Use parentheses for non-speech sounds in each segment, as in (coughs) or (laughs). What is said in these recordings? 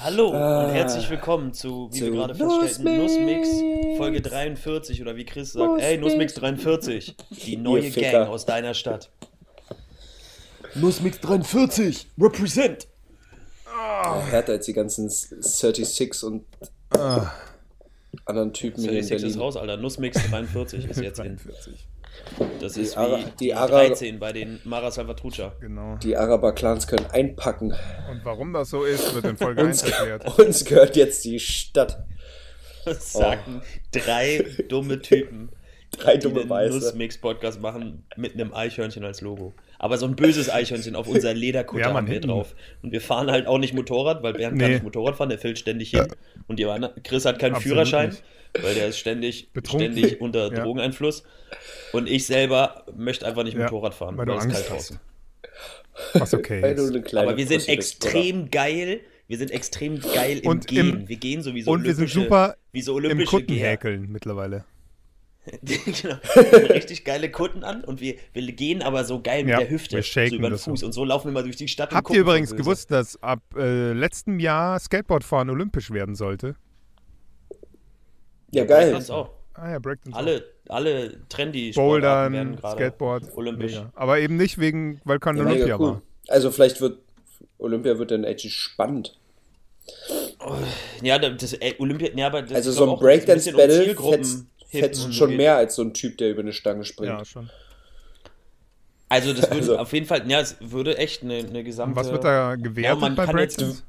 Hallo Ah. und herzlich willkommen zu, wie wir Zu gerade feststellten, Nussmix. Nussmix Folge 43 oder wie Chris sagt, Nussmix. ey Nussmix 43, die neue. Gang aus deiner Stadt. Nussmix 43, represent! Härter als die ganzen 36 und anderen Typen hier in 36 ist Berlin. raus, Alter. Nussmix 43 ist jetzt in. 43. Das ist Ara- wie die die, Ara- 13 bei den Mara Salvatrucha. Genau. Die Araber-Clans können einpacken. Und warum das so ist, wird in Folge 1 Uns, erklärt. uns gehört jetzt die Stadt. (laughs) Das sagen drei dumme Typen, (laughs) Drei die dumme den Weiße. Nussmix-Podcast machen mit einem Eichhörnchen als Logo. Aber so ein böses Eichhörnchen auf unser Lederkutter Ja, haben wir hinten. drauf. Und wir fahren halt auch nicht Motorrad, weil Bernd kann Nee. nicht Motorrad fahren, der fällt ständig hin. Und die Chris hat keinen Absolut Führerschein, nicht. Weil der ist ständig, Betrunken. ständig unter Ja. Drogeneinfluss. Und ich selber möchte einfach nicht Ja, Motorrad fahren, weil weil, du es Angst kalt hast. draußen. Was okay ist. Aber wir sind Pussy bist, extrem geil. Wir sind extrem geil im Und Gehen. im- wir gehen sowieso Und wir sind super wie so im olympische Geher. Kuttenhäkeln mittlerweile. (laughs) genau. Wir haben richtig geile Kutten an und wir, wir gehen aber so geil mit Ja, der Hüfte, wir shaken so über den so. Fuß. Und so laufen wir mal durch die Stadt. und Habt ihr übrigens gewusst, dass ab äh, letztem Jahr Skateboardfahren olympisch werden sollte? Ja, Das geil. auch. Ah ja, Breakdance. auch. Alle, alle trendy Sportarten werden Bouldern, gerade Skateboard. olympisch. Mega. Aber eben nicht wegen, weil kein Ja, Olympia cool. war. Also vielleicht wird Olympia wird dann echt spannend. Ja, das äh, Olympia, ja, aber das Also ist so ein um Breakdance-Battle fetzt, fetzt schon geht. mehr als so ein Typ, der über eine Stange springt. Ja, schon. Also das würde Also- auf jeden Fall, ja, es würde echt eine, eine gesamte. Und was wird da gewertet man bei Breakdance?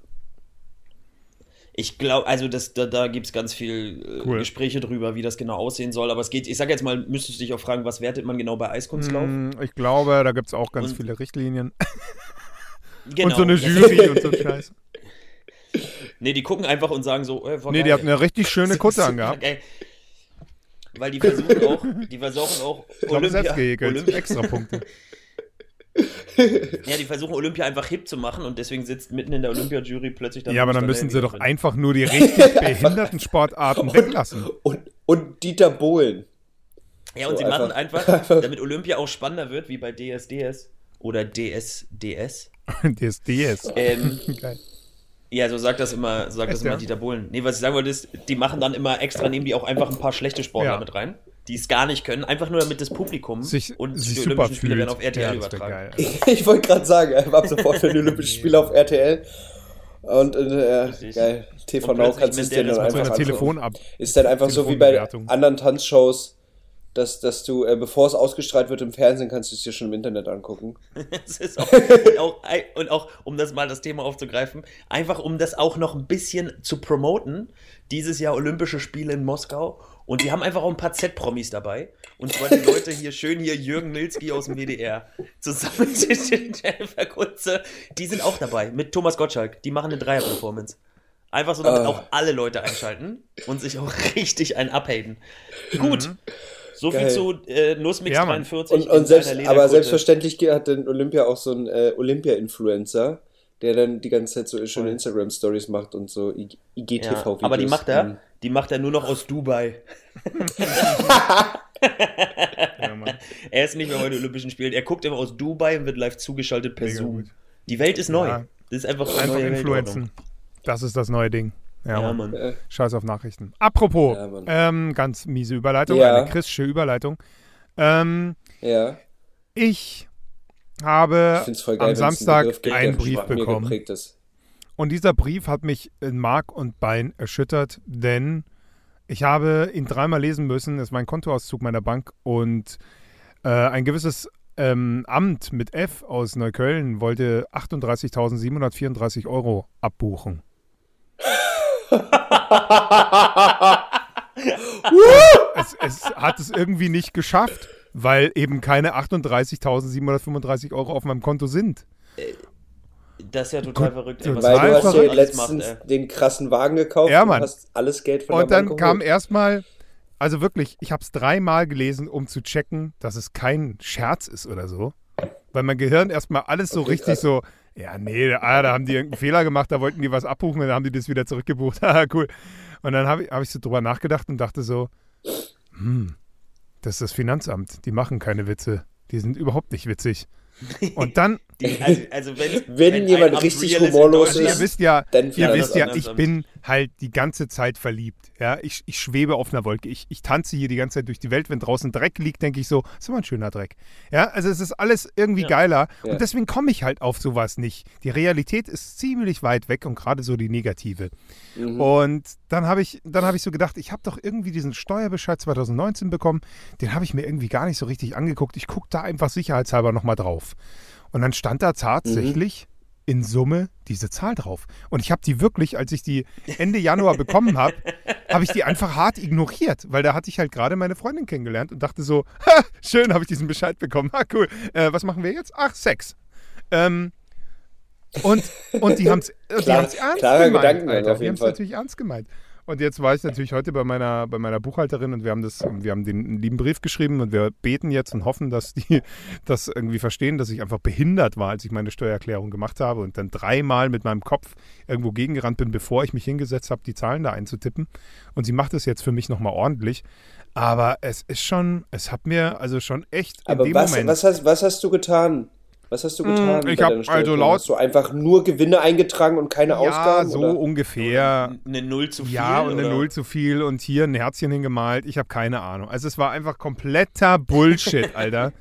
Ich glaube, also das, da, da gibt es ganz viel äh, Cool. Gespräche drüber, wie das genau aussehen soll. Aber es geht, ich sage jetzt mal, müsstest du dich auch fragen, was wertet man genau bei Eiskunstlauf? Hm, Ich glaube, da gibt es auch ganz Und- viele Richtlinien. (laughs) Genau. Und so eine Jury (laughs) und so ein Scheiß. Nee, die gucken einfach und sagen so, äh, Nee, die geil. hatten eine richtig schöne Kutte (laughs) angehabt. geil. Weil die versuchen auch, die versuchen auch Olympia. Olympia, Extra Punkte. Ja, die versuchen Olympia einfach hip zu machen und deswegen sitzt mitten in der Olympia-Jury plötzlich dann Ja, aber dann müssen sie doch drin. einfach nur die richtig (laughs) behinderten Sportarten weglassen. Und, und Dieter Bohlen. Ja, und so sie machen einfach- (laughs) einfach, damit Olympia auch spannender wird, wie bei DSDS oder DSDS. DSDS. (laughs) Ähm, Geil. ja, so sagt das immer, so sagt das immer ja? Dieter Bohlen. Nee, was ich sagen wollte ist, die machen dann immer extra, nehmen die auch einfach ein paar schlechte Sportler Ja. mit rein, die es gar nicht können, einfach nur damit das Publikum Sich, und sich die Olympischen Spiele werden auf RTL ja, übertragen. geil. (laughs) Ich wollte gerade sagen, er war ab sofort für die (laughs) Olympischen Spiele auf RTL. Und äh, geil, TV Und Now kannst du es dir dann einfach. Telefon ab. Ist dann einfach so wie bei anderen Tanzshows, dass, dass du, äh, bevor es ausgestrahlt wird im Fernsehen, kannst du es dir schon im Internet angucken. (laughs) Auch, und, auch, und auch, um das mal das Thema aufzugreifen, einfach um das auch noch ein bisschen zu promoten, dieses Jahr Olympische Spiele in Moskau. Und die haben einfach auch ein paar Z-Promis dabei. Und zwar die Leute hier, schön hier Jürgen Milski aus dem WDR. Zusammen mit (laughs) Jennifer Kunze. Die sind auch dabei, mit Thomas Gottschalk. Die machen eine Dreier-Performance. Einfach so, damit Ah. auch alle Leute einschalten und sich auch richtig ein abhaten. Gut. So viel Geil. zu äh, Nussmix Ja, Mann. 43. Und, und selbst, aber selbstverständlich hat dann Olympia auch so einen äh, Olympia-Influencer, der dann die ganze Zeit so schöne. Instagram-Stories macht und so I- Ja, IGTV-Videos. aber die macht er, Mhm. die macht er nur noch aus Dubai. (laughs) Ja, Mann. Er ist nicht mehr bei den Olympischen Spielen. Er guckt immer aus Dubai und wird live zugeschaltet per Mega Zoom. gut. Die Welt ist neu. Ja. Das ist einfach, Einfach neue influenzen. Das ist das neue Ding. Ja. Ja, Mann. Mann. Scheiß auf Nachrichten. Apropos, ähm, ganz miese Überleitung, Ja. eine christische Überleitung. Ähm, ja, ich habe geil, am einen Samstag einen der Brief bekommen. ist. Und dieser Brief hat mich in Mark und Bein erschüttert, denn ich habe ihn dreimal lesen müssen. Es war ein Kontoauszug meiner Bank und äh, ein gewisses ähm, Amt mit F aus Neukölln wollte 38.734 Euro abbuchen. (laughs) es, es hat es irgendwie nicht geschafft, weil eben keine 38.735 Euro auf meinem Konto sind. Das ist ja total verrückt. Ey, was Weil du hast dir alles letztens macht, den krassen Wagen gekauft Ja, und Mann. hast alles Geld von Und der dann Bank kam erstmal also wirklich, ich habe es dreimal gelesen, um zu checken, dass es kein Scherz ist oder so. Weil mein Gehirn erstmal alles so Okay, richtig krass. so, ja, nee, ah, da haben die irgendeinen Fehler gemacht, da wollten die was abbuchen und dann haben die das wieder zurückgebucht. Haha, (laughs) cool. Und dann habe ich, hab ich so drüber nachgedacht und dachte so, hm, das ist das Finanzamt, die machen keine Witze. Die sind überhaupt nicht witzig. (laughs) Und dann, Die, also, also wenn, Wenn jemand richtig humorlos Also ihr wisst ja, dann ihr wisst ja, ich bin halt die ganze Zeit verliebt. Ja, ich, ich schwebe auf einer Wolke. Ich, ich tanze hier die ganze Zeit durch die Welt. Wenn draußen Dreck liegt, denke ich so, ist immer ein schöner Dreck. Ja, also es ist alles irgendwie Ja. geiler. Ja. Und deswegen komme ich halt auf sowas nicht. Die Realität ist ziemlich weit weg und gerade so die negative. Mhm. Und dann habe ich, dann habe ich so gedacht, ich habe doch irgendwie diesen Steuerbescheid 2019 bekommen. Den habe ich mir irgendwie gar nicht so richtig angeguckt. Ich gucke da einfach sicherheitshalber nochmal drauf. Und dann stand da tatsächlich in Summe diese Zahl drauf. Und ich habe die wirklich, als ich die Ende Januar bekommen habe, habe ich die einfach hart ignoriert, weil da hatte ich halt gerade meine Freundin kennengelernt und dachte so, (laughs) ha, schön, habe ich diesen Bescheid bekommen. Ha, cool. Äh, was machen wir jetzt? Ach, Sex. Ähm, und, und die haben es Klar- ernst klarer gemeint, Alter. auf Die haben es natürlich ernst gemeint. Und jetzt war ich natürlich heute bei meiner, bei meiner Buchhalterin und wir haben das, wir haben den lieben Brief geschrieben und wir beten jetzt und hoffen, dass die (laughs) das irgendwie verstehen, dass ich einfach behindert war, als ich meine Steuererklärung gemacht habe und dann dreimal mit meinem Kopf irgendwo gegengerannt bin, bevor ich mich hingesetzt habe, die Zahlen da einzutippen. Und sie macht es jetzt für mich nochmal ordentlich. Aber es ist schon, es hat mir also schon echt in Aber dem was, Moment. was, hast, was hast du getan? Was hast du getan? Hm, ich bei hab deiner also laut- Hast du einfach nur Gewinne eingetragen und keine ja, Ausgaben? so oder? ungefähr. Eine Null zu viel? Ja, und eine oder? Null zu viel und hier ein Herzchen hingemalt. Ich habe keine Ahnung. Also es war einfach kompletter Bullshit, (laughs) Alter.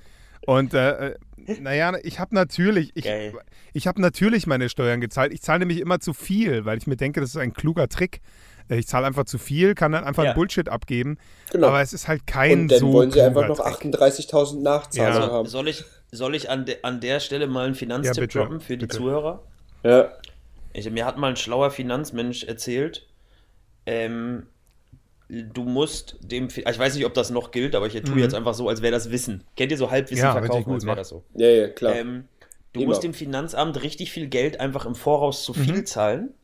Und äh, äh, naja, ich habe natürlich, ich, Geil. ich habe natürlich meine Steuern gezahlt. Ich zahle nämlich immer zu viel, weil ich mir denke, das ist ein kluger Trick. Äh, Ich zahle einfach zu viel, kann dann einfach Ja. Bullshit abgeben. Genau. Aber es ist halt kein Und dann so wollen sie einfach noch Trick. 38.000 Nachzahlungen Ja. haben. Soll ich, soll ich an, de, an der Stelle mal einen Finanztipp Ja, bitte, droppen für die bitte. Zuhörer? Ja. Ich, mir hat mal ein schlauer Finanzmensch erzählt, ähm, du musst dem, ich weiß nicht, ob das noch gilt, aber ich tue Mhm. jetzt einfach so, als wäre das Wissen. Kennt ihr so Halbwissen Ja, verkaufen, gut, als wäre das so? ja, ja, klar. Ähm, du Immer. musst dem Finanzamt richtig viel Geld einfach im Voraus zu viel Mhm. zahlen,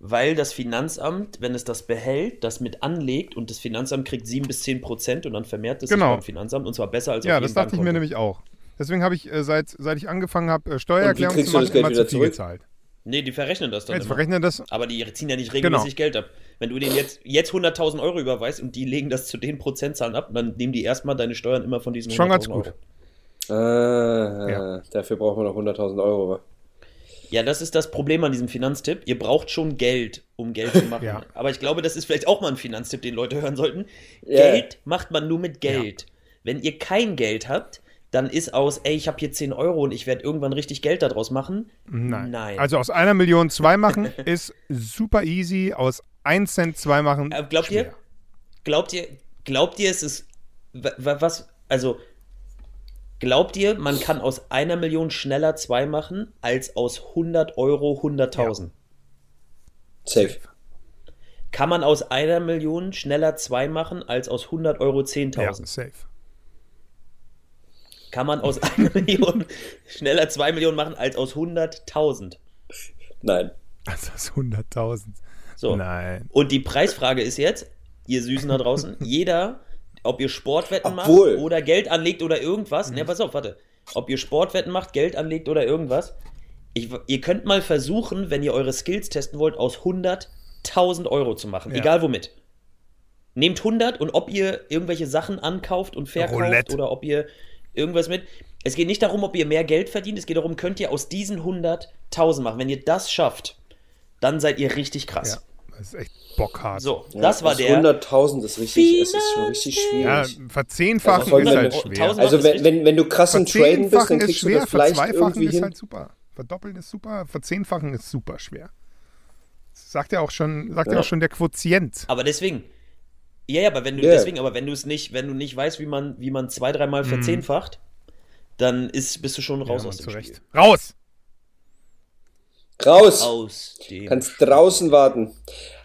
weil das Finanzamt, wenn es das behält, das mit anlegt und das Finanzamt kriegt 7 bis 10 Prozent und dann vermehrt es Genau. sich beim Finanzamt und zwar besser als Ja, auf das jedem dachte ich mir nämlich auch. Deswegen habe ich, äh, seit, seit ich angefangen habe, äh, Steuererklärung zu machen, das Geld immer zu viel zurück? gezahlt. Nee, die verrechnen das dann Jetzt immer. verrechnen das Aber die ziehen ja nicht regelmäßig Geld ab. Wenn du denen jetzt, jetzt 100.000 Euro überweist und die legen das zu den Prozentzahlen ab, dann nehmen die erstmal deine Steuern immer von diesen Schon ganz 100.000 gut. Euro. ah, Ja. Dafür braucht man noch 100.000 Euro. Ja, das ist das Problem an diesem Finanztipp. Ihr braucht schon Geld, um Geld zu machen. Ja. Aber ich glaube, das ist vielleicht auch mal ein Finanztipp, den Leute hören sollten. Ja. Geld macht man nur mit Geld. Wenn ihr kein Geld habt, dann ist aus, ey, ich habe hier 10 Euro und ich werde irgendwann richtig Geld daraus machen. Nein. Nein. Also aus einer Million zwei machen (laughs) ist super easy. Aus 1 Cent zwei machen. Äh, glaubt ihr, schwer. glaubt ihr, glaubt ihr, es ist, wa- wa- was, also, glaubt ihr, man kann aus einer Million schneller zwei machen, als aus 100 Euro 100.000? Safe. Kann man aus einer Million schneller zwei machen, als aus 100 Euro Ja, 10.000? safe. Kann man aus (laughs) einer Million schneller zwei Millionen machen, als aus 100.000? Nein. Also das ist 100.000. So. Nein. Und die Preisfrage ist jetzt, ihr Süßen da draußen, (laughs) jeder, ob ihr Sportwetten Obwohl. macht oder Geld anlegt oder irgendwas, ne, pass auf, warte, ob ihr Sportwetten macht, Geld anlegt oder irgendwas, ich, ihr könnt mal versuchen, wenn ihr eure Skills testen wollt, aus 100.000 Euro zu machen, Ja. egal womit. Nehmt 100 und ob ihr irgendwelche Sachen ankauft und verkauft Roulette. oder ob ihr irgendwas mit. Es geht nicht darum, ob ihr mehr Geld verdient, es geht darum, könnt ihr aus diesen 100.000 machen. Wenn ihr das schafft, dann seid ihr richtig krass. Ja, das ist echt bockhart. So, Ja, das war der. 100.000 ist richtig, es ist schon richtig Ja, schwierig. verzehnfachen Also ist halt schwer. Also wenn, wenn, wenn du krass im Traden bist, dann Verzehnfachen ist kriegst du schwer, das vielleicht verzweifachen irgendwie ist hin. halt super. Verdoppeln ist super, verzehnfachen ist super schwer. Sagt ja auch schon, sagt ja. Ja. auch schon der Quotient. Aber deswegen. Ja, ja, aber wenn du Ja. deswegen, aber wenn du es nicht, wenn du nicht weißt, wie man, wie man zwei, dreimal verzehnfacht, dann ist, bist du schon raus. Ja, aus dem zurecht. Spiel. Raus! Raus! Aus dem Kannst draußen warten.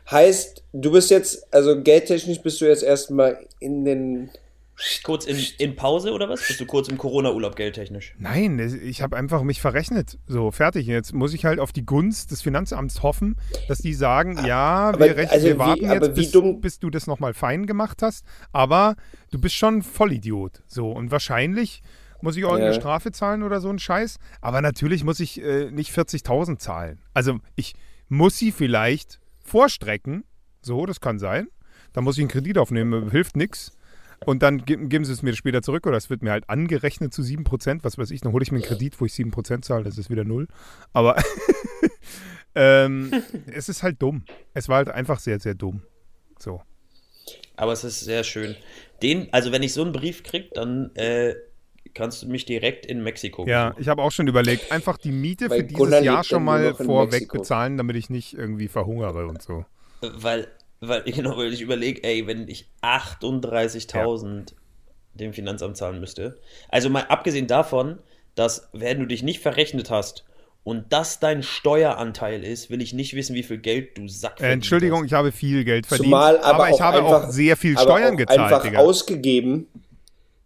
Heißt, du bist jetzt, also geldtechnisch bist du jetzt erstmal in den kurz in, in Pause oder was? Bist du kurz im Corona-Urlaub geldtechnisch? Nein, ich habe einfach mich verrechnet. So, fertig. Jetzt muss ich halt auf die Gunst des Finanzamts hoffen, dass die sagen, ja, Aber, wir, rechnen, also wir wie- warten aber jetzt, wie bis, dumm- bis du das nochmal fein gemacht hast. Aber du bist schon ein Vollidiot. So, und wahrscheinlich muss ich irgendeine Ja. Strafe zahlen oder so ein Scheiß. Aber natürlich muss ich äh, nicht 40.000 zahlen. Also ich muss sie vielleicht vorstrecken. So, das kann sein. Da muss ich einen Kredit aufnehmen, hilft nichts. Und dann geben, sie es mir später zurück oder es wird mir halt angerechnet zu 7%, was weiß ich, dann hole ich mir einen Kredit, wo ich 7% zahle, das ist wieder null. Aber (laughs) ähm, (laughs) es ist halt dumm. Es war halt einfach sehr, sehr dumm. So. Aber es ist sehr schön. Den, also wenn ich so einen Brief krieg, dann äh, kannst du mich direkt in Mexiko Ja, besuchen. ich habe auch schon überlegt, einfach die Miete Weil für dieses Gunnar Jahr schon mal vorweg bezahlen, damit ich nicht irgendwie verhungere und so. Weil, weil, genau, weil ich überlege, ey, wenn ich 38.000 dem Finanzamt zahlen müsste. Also mal abgesehen davon, dass, wenn du dich nicht verrechnet hast und das dein Steueranteil ist, will ich nicht wissen, wie viel Geld du Sack Äh, Entschuldigung, ich habe viel Geld verdient, Zumal aber, ich auch habe einfach, auch sehr viel aber Steuern auch gezahlt, einfach Digga. ausgegeben.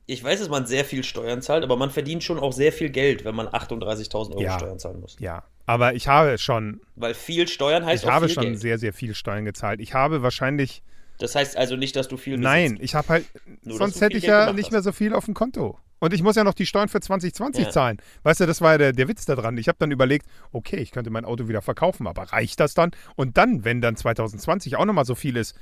Ich weiß, dass man sehr viel Steuern zahlt, aber man verdient schon auch sehr viel Geld, wenn man 38.000 Euro Ja. Steuern zahlen muss. Ja, aber ich habe schon, Weil viel Steuern heißt ich auch habe viel schon Geld. sehr, sehr viel Steuern gezahlt. Ich habe wahrscheinlich Das heißt also nicht, dass du viel Nein, besitzt. ich habe halt, Nur, sonst hätte ich Geld ja nicht hast. mehr so viel auf dem Konto. Und ich muss ja noch die Steuern für 2020 Ja. zahlen. Weißt du, das war ja der, der Witz daran. Ich habe dann überlegt, okay, ich könnte mein Auto wieder verkaufen, aber reicht das dann? Und dann, wenn dann 2020 auch nochmal so viel ist,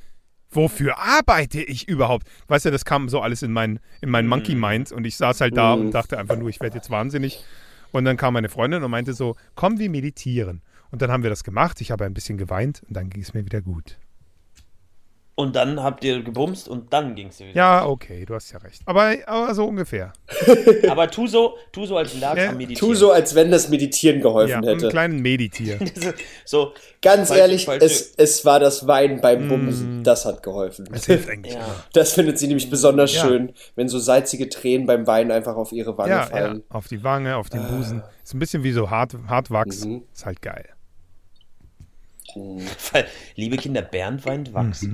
wofür arbeite ich überhaupt? Weißt du, das kam so alles in mein, in mein Monkey Mhm. Mind und ich saß halt da und dachte einfach nur, ich werde jetzt wahnsinnig. Und dann kam meine Freundin und meinte so, komm, wir meditieren. Und dann haben wir das gemacht. Ich habe ein bisschen geweint und dann ging es mir wieder gut. Und dann habt ihr gebumst und dann ging's dir wieder. Ja, okay, du hast ja recht. Aber, aber so ungefähr. (laughs) Aber tu so, tu so als lag's Ja, am Meditieren. Tu so, als wenn das Meditieren Ja, geholfen einen hätte. kleinen Meditier. (laughs) so, Ganz Falsche- ehrlich, falsche- es, es war das Wein beim Bumsen. Das hat geholfen. Das hilft eigentlich ja. Das findet sie nämlich besonders Ja. schön, wenn so salzige Tränen beim Weinen einfach auf ihre Wange Ja, ja, fallen. auf die Wange, auf den Busen. Ist ein bisschen wie so hart, Hartwachs. Mhm. Ist halt geil. (laughs) Weil, liebe Kinder, Bernd weint Wachs.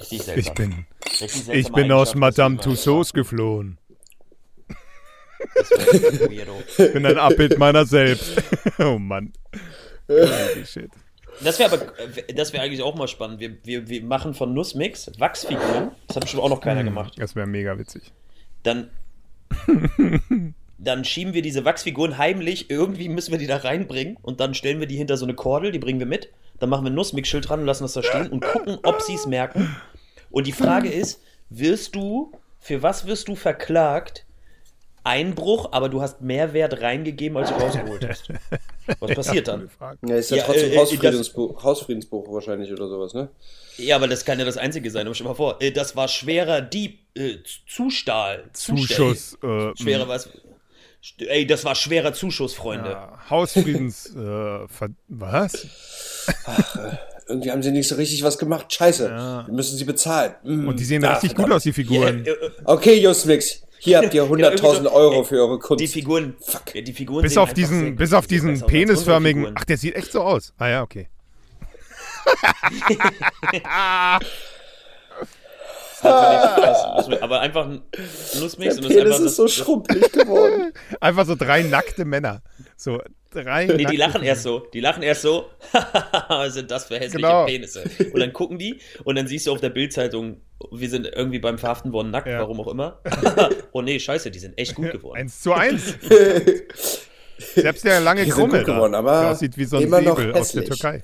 Richtig seltsam. Mhm. Ich bin, ich bin aus Madame Tussauds geflohen. Ich bin ein Abbild meiner selbst. (laughs) oh Mann. Holy shit. Das wäre aber, das wäre eigentlich auch mal spannend. Wir, wir, wir machen von Nussmix Wachsfiguren. Das hat bestimmt auch noch keiner Hm. gemacht. Das wäre mega witzig. Dann, dann schieben wir diese Wachsfiguren heimlich. Irgendwie müssen wir die da reinbringen. Und dann stellen wir die hinter so eine Kordel. Die bringen wir mit. Dann machen wir ein Nussmix-Schild dran und lassen das da stehen und gucken, ob sie es merken. Und die Frage ist, wirst du, für was wirst du verklagt? Einbruch, aber du hast mehr Wert reingegeben, als du rausgeholt hast. Was passiert dann? Ja, ist ja, Ja, trotzdem äh, äh, Hausfriedensbuch, Hausfriedensbuch wahrscheinlich oder sowas, ne? Ja, aber das kann ja das Einzige sein. Aber stell mal vor, äh, das war schwerer Dieb, äh, Zustahl. Zustell- Zuschuss. Äh, Schwerer was? Ey, das war schwerer Zuschuss, Freunde. ja, Hausfriedens. (laughs) äh, was? Irgendwie haben sie nicht so richtig was gemacht. Scheiße. Ja. Wir müssen sie bezahlen. Mm. Und die sehen Ah, richtig gut aus, die Figuren. Ja, äh, äh, Okay, Justmix. Hier habt ihr (laughs) Genau, irgendwie 100.000 so, Euro für eure Kunst. Die Figuren, ja, die Figuren bis sehen auf diesen, bis auf diesen penisförmigen. Ach, der sieht echt so aus. Ah ja, okay. (laughs) Das Aber einfach ein Nussmix Der und das ist Penis einfach ist so das, schrumpelig geworden. (laughs) Einfach so drei nackte Männer. So drei. Nee, die lachen erst so. Die lachen erst so. (laughs) Was sind das für hässliche Genau. Penisse? Und dann gucken die und dann siehst du auf der Bildzeitung, wir sind irgendwie beim Verhaften worden nackt, Ja. warum auch immer. (laughs) oh nee, scheiße, die sind echt gut geworden. Eins zu eins. Selbst der lange Krummel geworden, aber der aussieht wie so ein immer Säbel aus der. Türkei.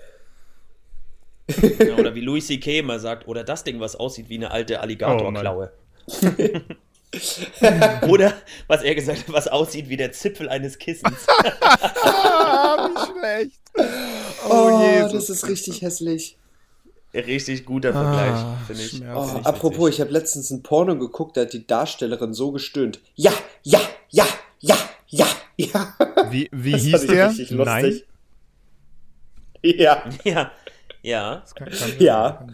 Ja, (laughs) oder wie Louis C.K. immer sagt, oder das Ding, was aussieht wie eine alte Alligatorklaue. oder, was er gesagt hat, was aussieht wie der Zipfel eines Kissens. Ah, (laughs) wie schlecht. Oh, Jesus das ist richtig hässlich. Richtig guter Vergleich, Ah, finde ich. Oh, apropos, ich habe letztens ein Porno geguckt, da hat die Darstellerin so gestöhnt. Ja, ja, ja, ja, ja, ja. Wie, wie Das hieß der? richtig Nein. lustig. Ja, Ja, ja. Kann, kann, Ja.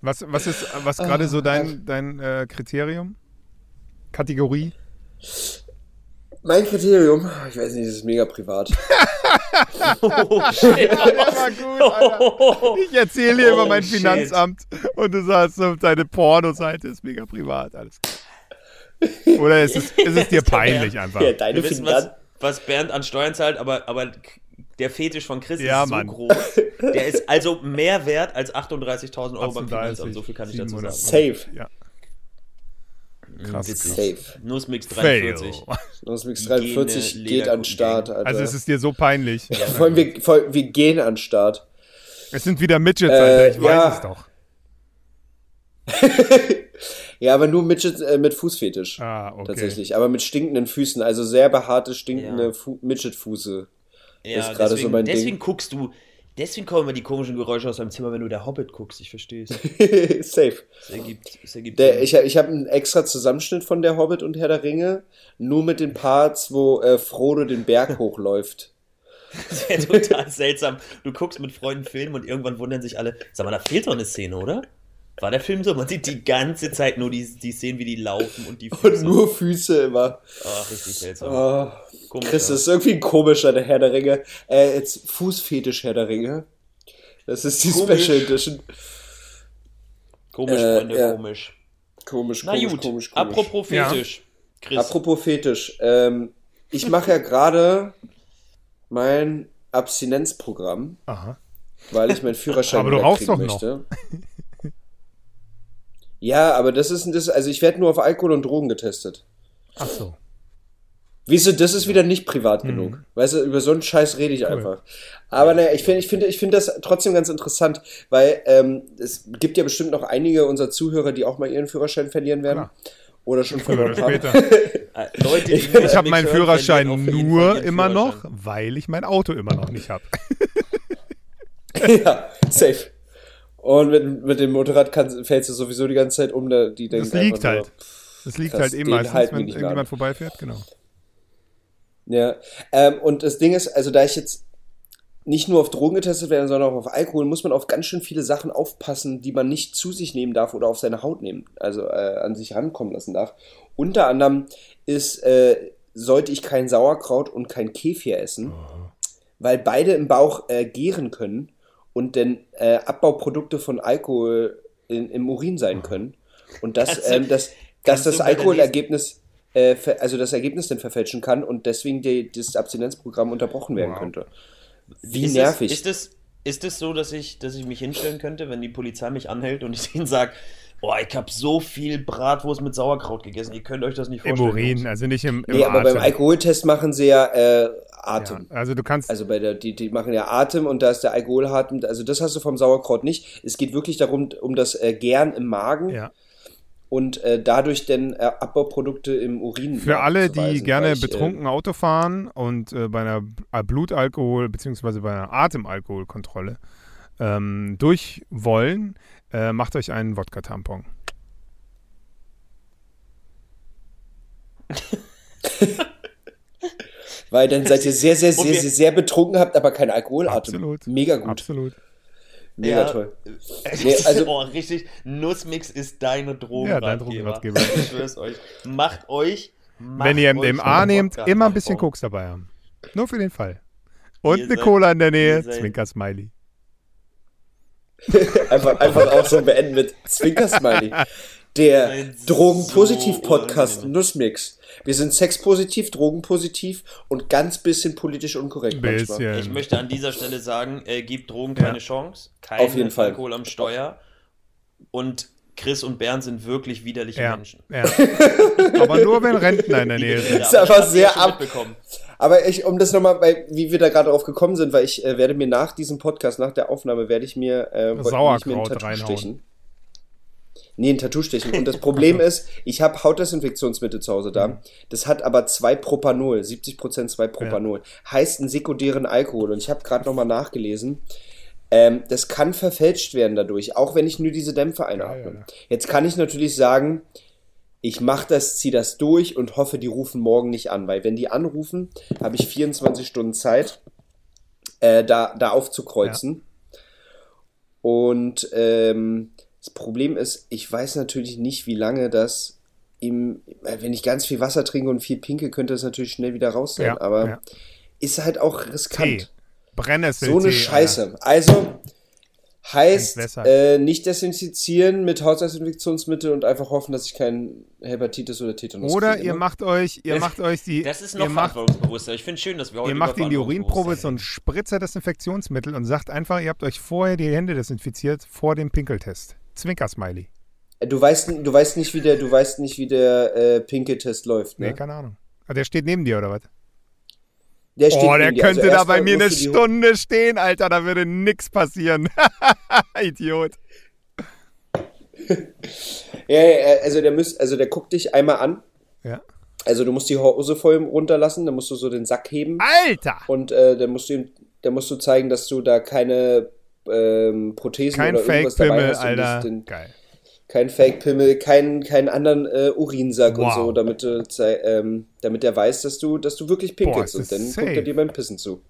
Was, was ist was gerade so dein, dein äh, Kriterium? Kategorie? mein Kriterium, ich weiß nicht, das ist mega privat. Oh, shit. Aber gut, Alter. Ich erzähle Oh, über mein shit. Finanzamt und du sagst, so, deine Pornoseite ist mega privat. Alles klar. Oder ist es, ist es dir (laughs) peinlich einfach? Ja, deine Wir wissen, was, was Bernd an Steuern zahlt, aber, aber der Fetisch von Chris Ja, ist so Mann. groß. (laughs) Der ist also mehr wert als 38.000 Euro beim 38, Finanzamt. So viel kann ich dazu 700. sagen. Safe. Ja. Krass. Witzig. Safe. Nussmix Fail. 43. (laughs) Nussmix Gene 43 geht Lederkuchen an Start. Alter. Also es ist dir so peinlich. vor allem, wir, vor allem, wir gehen an Start. Es sind wieder Midgets, Äh, Alter. Ich ja. weiß es doch. (laughs) Ja, aber nur Midget, äh, mit Fußfetisch. Ah, okay. Tatsächlich. Aber mit stinkenden Füßen. Also sehr behaarte, stinkende Ja. Fu Midget-Fuße. Ja, gerade so deswegen, mein Ding. deswegen guckst du, deswegen kommen immer die komischen Geräusche aus deinem Zimmer, wenn du der Hobbit guckst. Ich verstehe es. (laughs) Safe. Es ergibt, es ergibt Der, ich ich habe einen extra Zusammenschnitt von der Hobbit und Herr der Ringe. Nur mit den Parts, wo äh, Frodo den Berg (laughs) hochläuft. Das wäre total seltsam. Du guckst mit Freunden Film und irgendwann wundern sich alle, sag mal, da fehlt doch eine Szene, oder? War der Film so? Man sieht die ganze Zeit nur die, die Szenen, wie die laufen und die Und Füße. nur Füße immer. Ach, richtig seltsam. Oh, Komisch, Chris, ja. das ist irgendwie ein komischer der Herr der Ringe. Äh, jetzt Fußfetisch Herr der Ringe. Das ist die Komisch. Special Edition. Komisch, äh, Freunde, ja. komisch. Komisch, Na komisch, gut, komisch, komisch. apropos Ja. Fetisch. Chris, Apropos Fetisch. Ähm, ich mache ja gerade mein Abstinenzprogramm, Aha. weil ich meinen Führerschein Aber du rauchst doch noch. möchte. Ja, aber das ist das, also ich werde nur auf Alkohol und Drogen getestet. Ach so. Wieso, das ist wieder nicht Mhm. privat genug. Weißt du, über so einen Scheiß rede ich einfach. Aber naja, ich finde ich finde, ich finde das trotzdem ganz interessant, weil ähm, es gibt ja bestimmt noch einige unserer Zuhörer, die auch mal ihren Führerschein verlieren werden. Klar. Oder schon Früher oder verloren haben. später. (laughs) äh, Leute, Ich Mix habe meinen Führerschein nur immer noch, Führerschein. weil ich mein Auto immer noch nicht habe. (laughs) ja, safe. Und mit, mit dem Motorrad kannst, fällst du sowieso die ganze Zeit um, da, die Das liegt halt. Das liegt Krass, halt eben den meistens, wir wenn irgendjemand an. vorbeifährt. Genau. Ja, ähm, und das Ding ist, also da ich jetzt nicht nur auf Drogen getestet werde, sondern auch auf Alkohol, muss man auf ganz schön viele Sachen aufpassen, die man nicht zu sich nehmen darf oder auf seine Haut nehmen, also äh, an sich rankommen lassen darf. Unter anderem ist, äh, sollte ich kein Sauerkraut und kein Kefir essen, weil beide im Bauch äh, gären können und denn äh, Abbauprodukte von Alkohol in, im Urin sein können. Und das, ähm, das, dass das Alkoholergebnis, äh, also das Ergebnis dann verfälschen kann und deswegen die, das Abstinenzprogramm unterbrochen werden Wow. könnte. Wie ist nervig. Es, ist, es, ist es so, dass ich, dass ich mich hinstellen könnte, wenn die Polizei mich anhält und ich denen sage, boah, ich habe so viel Bratwurst mit Sauerkraut gegessen, ihr könnt euch das nicht Im vorstellen. Urin, Jungs. also nicht im, im nee, aber beim Atem. Alkoholtest machen sie ja äh, Ja, Atem. also du kannst, Also bei der, die, die machen ja Atem und da ist der Alkoholatem, also das hast du vom Sauerkraut nicht. Es geht wirklich darum, um das äh, Gern im Magen ja. Und äh, dadurch dann äh, Abbauprodukte im Urin. Für alle, die gerne ich, betrunken Auto fahren und äh, bei einer äh, Blutalkohol- bzw. bei einer Atemalkoholkontrolle ähm, durch wollen, äh, macht euch einen Wodka-Tampon. Äh, (laughs) weil dann seid ihr sehr, sehr, sehr, sehr, sehr betrunken, habt aber keinen Alkoholatem. Absolut. Mega gut. Absolut. Mega Ja. toll. Nee, (laughs) also- oh, richtig, Nussmix ist deine Ja, dein Drogenratgeber. (laughs) Ich schwör's euch. Macht euch. Macht Wenn ihr MDMA nehmt, immer ein bisschen. Koks dabei haben. Nur für den Fall. Und Ihr eine seid- Cola in der Nähe, ihr seid- Zwinker-Smiley. (laughs) Einfach, einfach auch so beenden mit Zwinker-Smiley. Der so Drogenpositiv-Podcast unangenehm. Nussmix. Wir sind sexpositiv, drogenpositiv und ganz bisschen politisch unkorrekt manchmal. Bisschen. Ich möchte an dieser Stelle sagen, äh, gebt Drogen Ja. keine Chance. Kein Auf jeden Fall. Alkohol am Steuer. Und Chris und Bernd sind wirklich widerliche Ja, Menschen. ja. Aber nur, wenn Rentner in der Nähe sind. Ist einfach sehr schon ab- mitbekommen. Aber ich, um das nochmal, weil, wie wir da gerade drauf gekommen sind, weil ich äh, werde mir nach diesem Podcast, nach der Aufnahme, werde ich mir, äh, wollte Sauerkraut ich mir reinhauen. stechen. Nee, ein Tattoo stechen. Und das Problem (laughs) ist, ich habe Hautdesinfektionsmittel zu Hause da. Mhm. Das hat aber 2 Propanol, 70% 2 Propanol. Heißt einen sekundären Alkohol. Und ich habe gerade nochmal nachgelesen. Ähm, das kann verfälscht werden dadurch, auch wenn ich nur diese Dämpfe einatme. Ja, ja, ja. Jetzt kann ich natürlich sagen, ich mache das, ziehe das durch und hoffe, die rufen morgen nicht an, weil wenn die anrufen, habe ich 24 Stunden Zeit, äh, da, da aufzukreuzen. Und ähm, das Problem ist, ich weiß natürlich nicht, wie lange das im, äh, wenn ich ganz viel Wasser trinke und viel pinke, könnte das natürlich schnell wieder raus sein. Ja, aber ja. ist halt auch riskant. Tee. Brennnessel. So eine Scheiße. Also Heißt, äh, nicht desinfizieren mit Haushaltsinfektionsmittel und einfach hoffen, dass ich keinen Hepatitis oder Tetanus Oder kriege, ihr ne? macht euch, ihr macht euch die, Das ist ihr noch macht, verantwortungsbewusster. Ich finde schön, dass wir heute ihr macht in die Urinprobe so einen Spritzer Desinfektionsmittel und sagt einfach, ihr habt euch vorher die Hände desinfiziert vor dem Pinkeltest. Zwinker-Smiley. Du weißt, du weißt nicht, wie der, du weißt nicht, wie der äh, Pinkeltest läuft, ne? Nee, keine Ahnung. Ah, der steht neben dir, oder was? Der Oh, der dir. könnte Also da bei mir eine Stunde stehen, Alter, da würde nix passieren. (laughs) Idiot. (laughs) Ja, ja, also der müsst, also der guckt dich einmal an. Ja. Also du musst die Hose voll runterlassen, dann musst du so den Sack heben Alter! und äh, dann musst du ihm, dann musst du zeigen, dass du da keine ähm, Prothesen Kein oder irgendwas dabei Fake-Pimmel, hast. und Alter. Den, Geil. kein Fake-Pimmel, keinen keinen anderen äh, Urinsack und Wow. so, damit, du, zei- ähm, damit er weiß, dass du, dass du wirklich pinkelst Boah, und dann das guckt er safe. dir beim Pissen zu.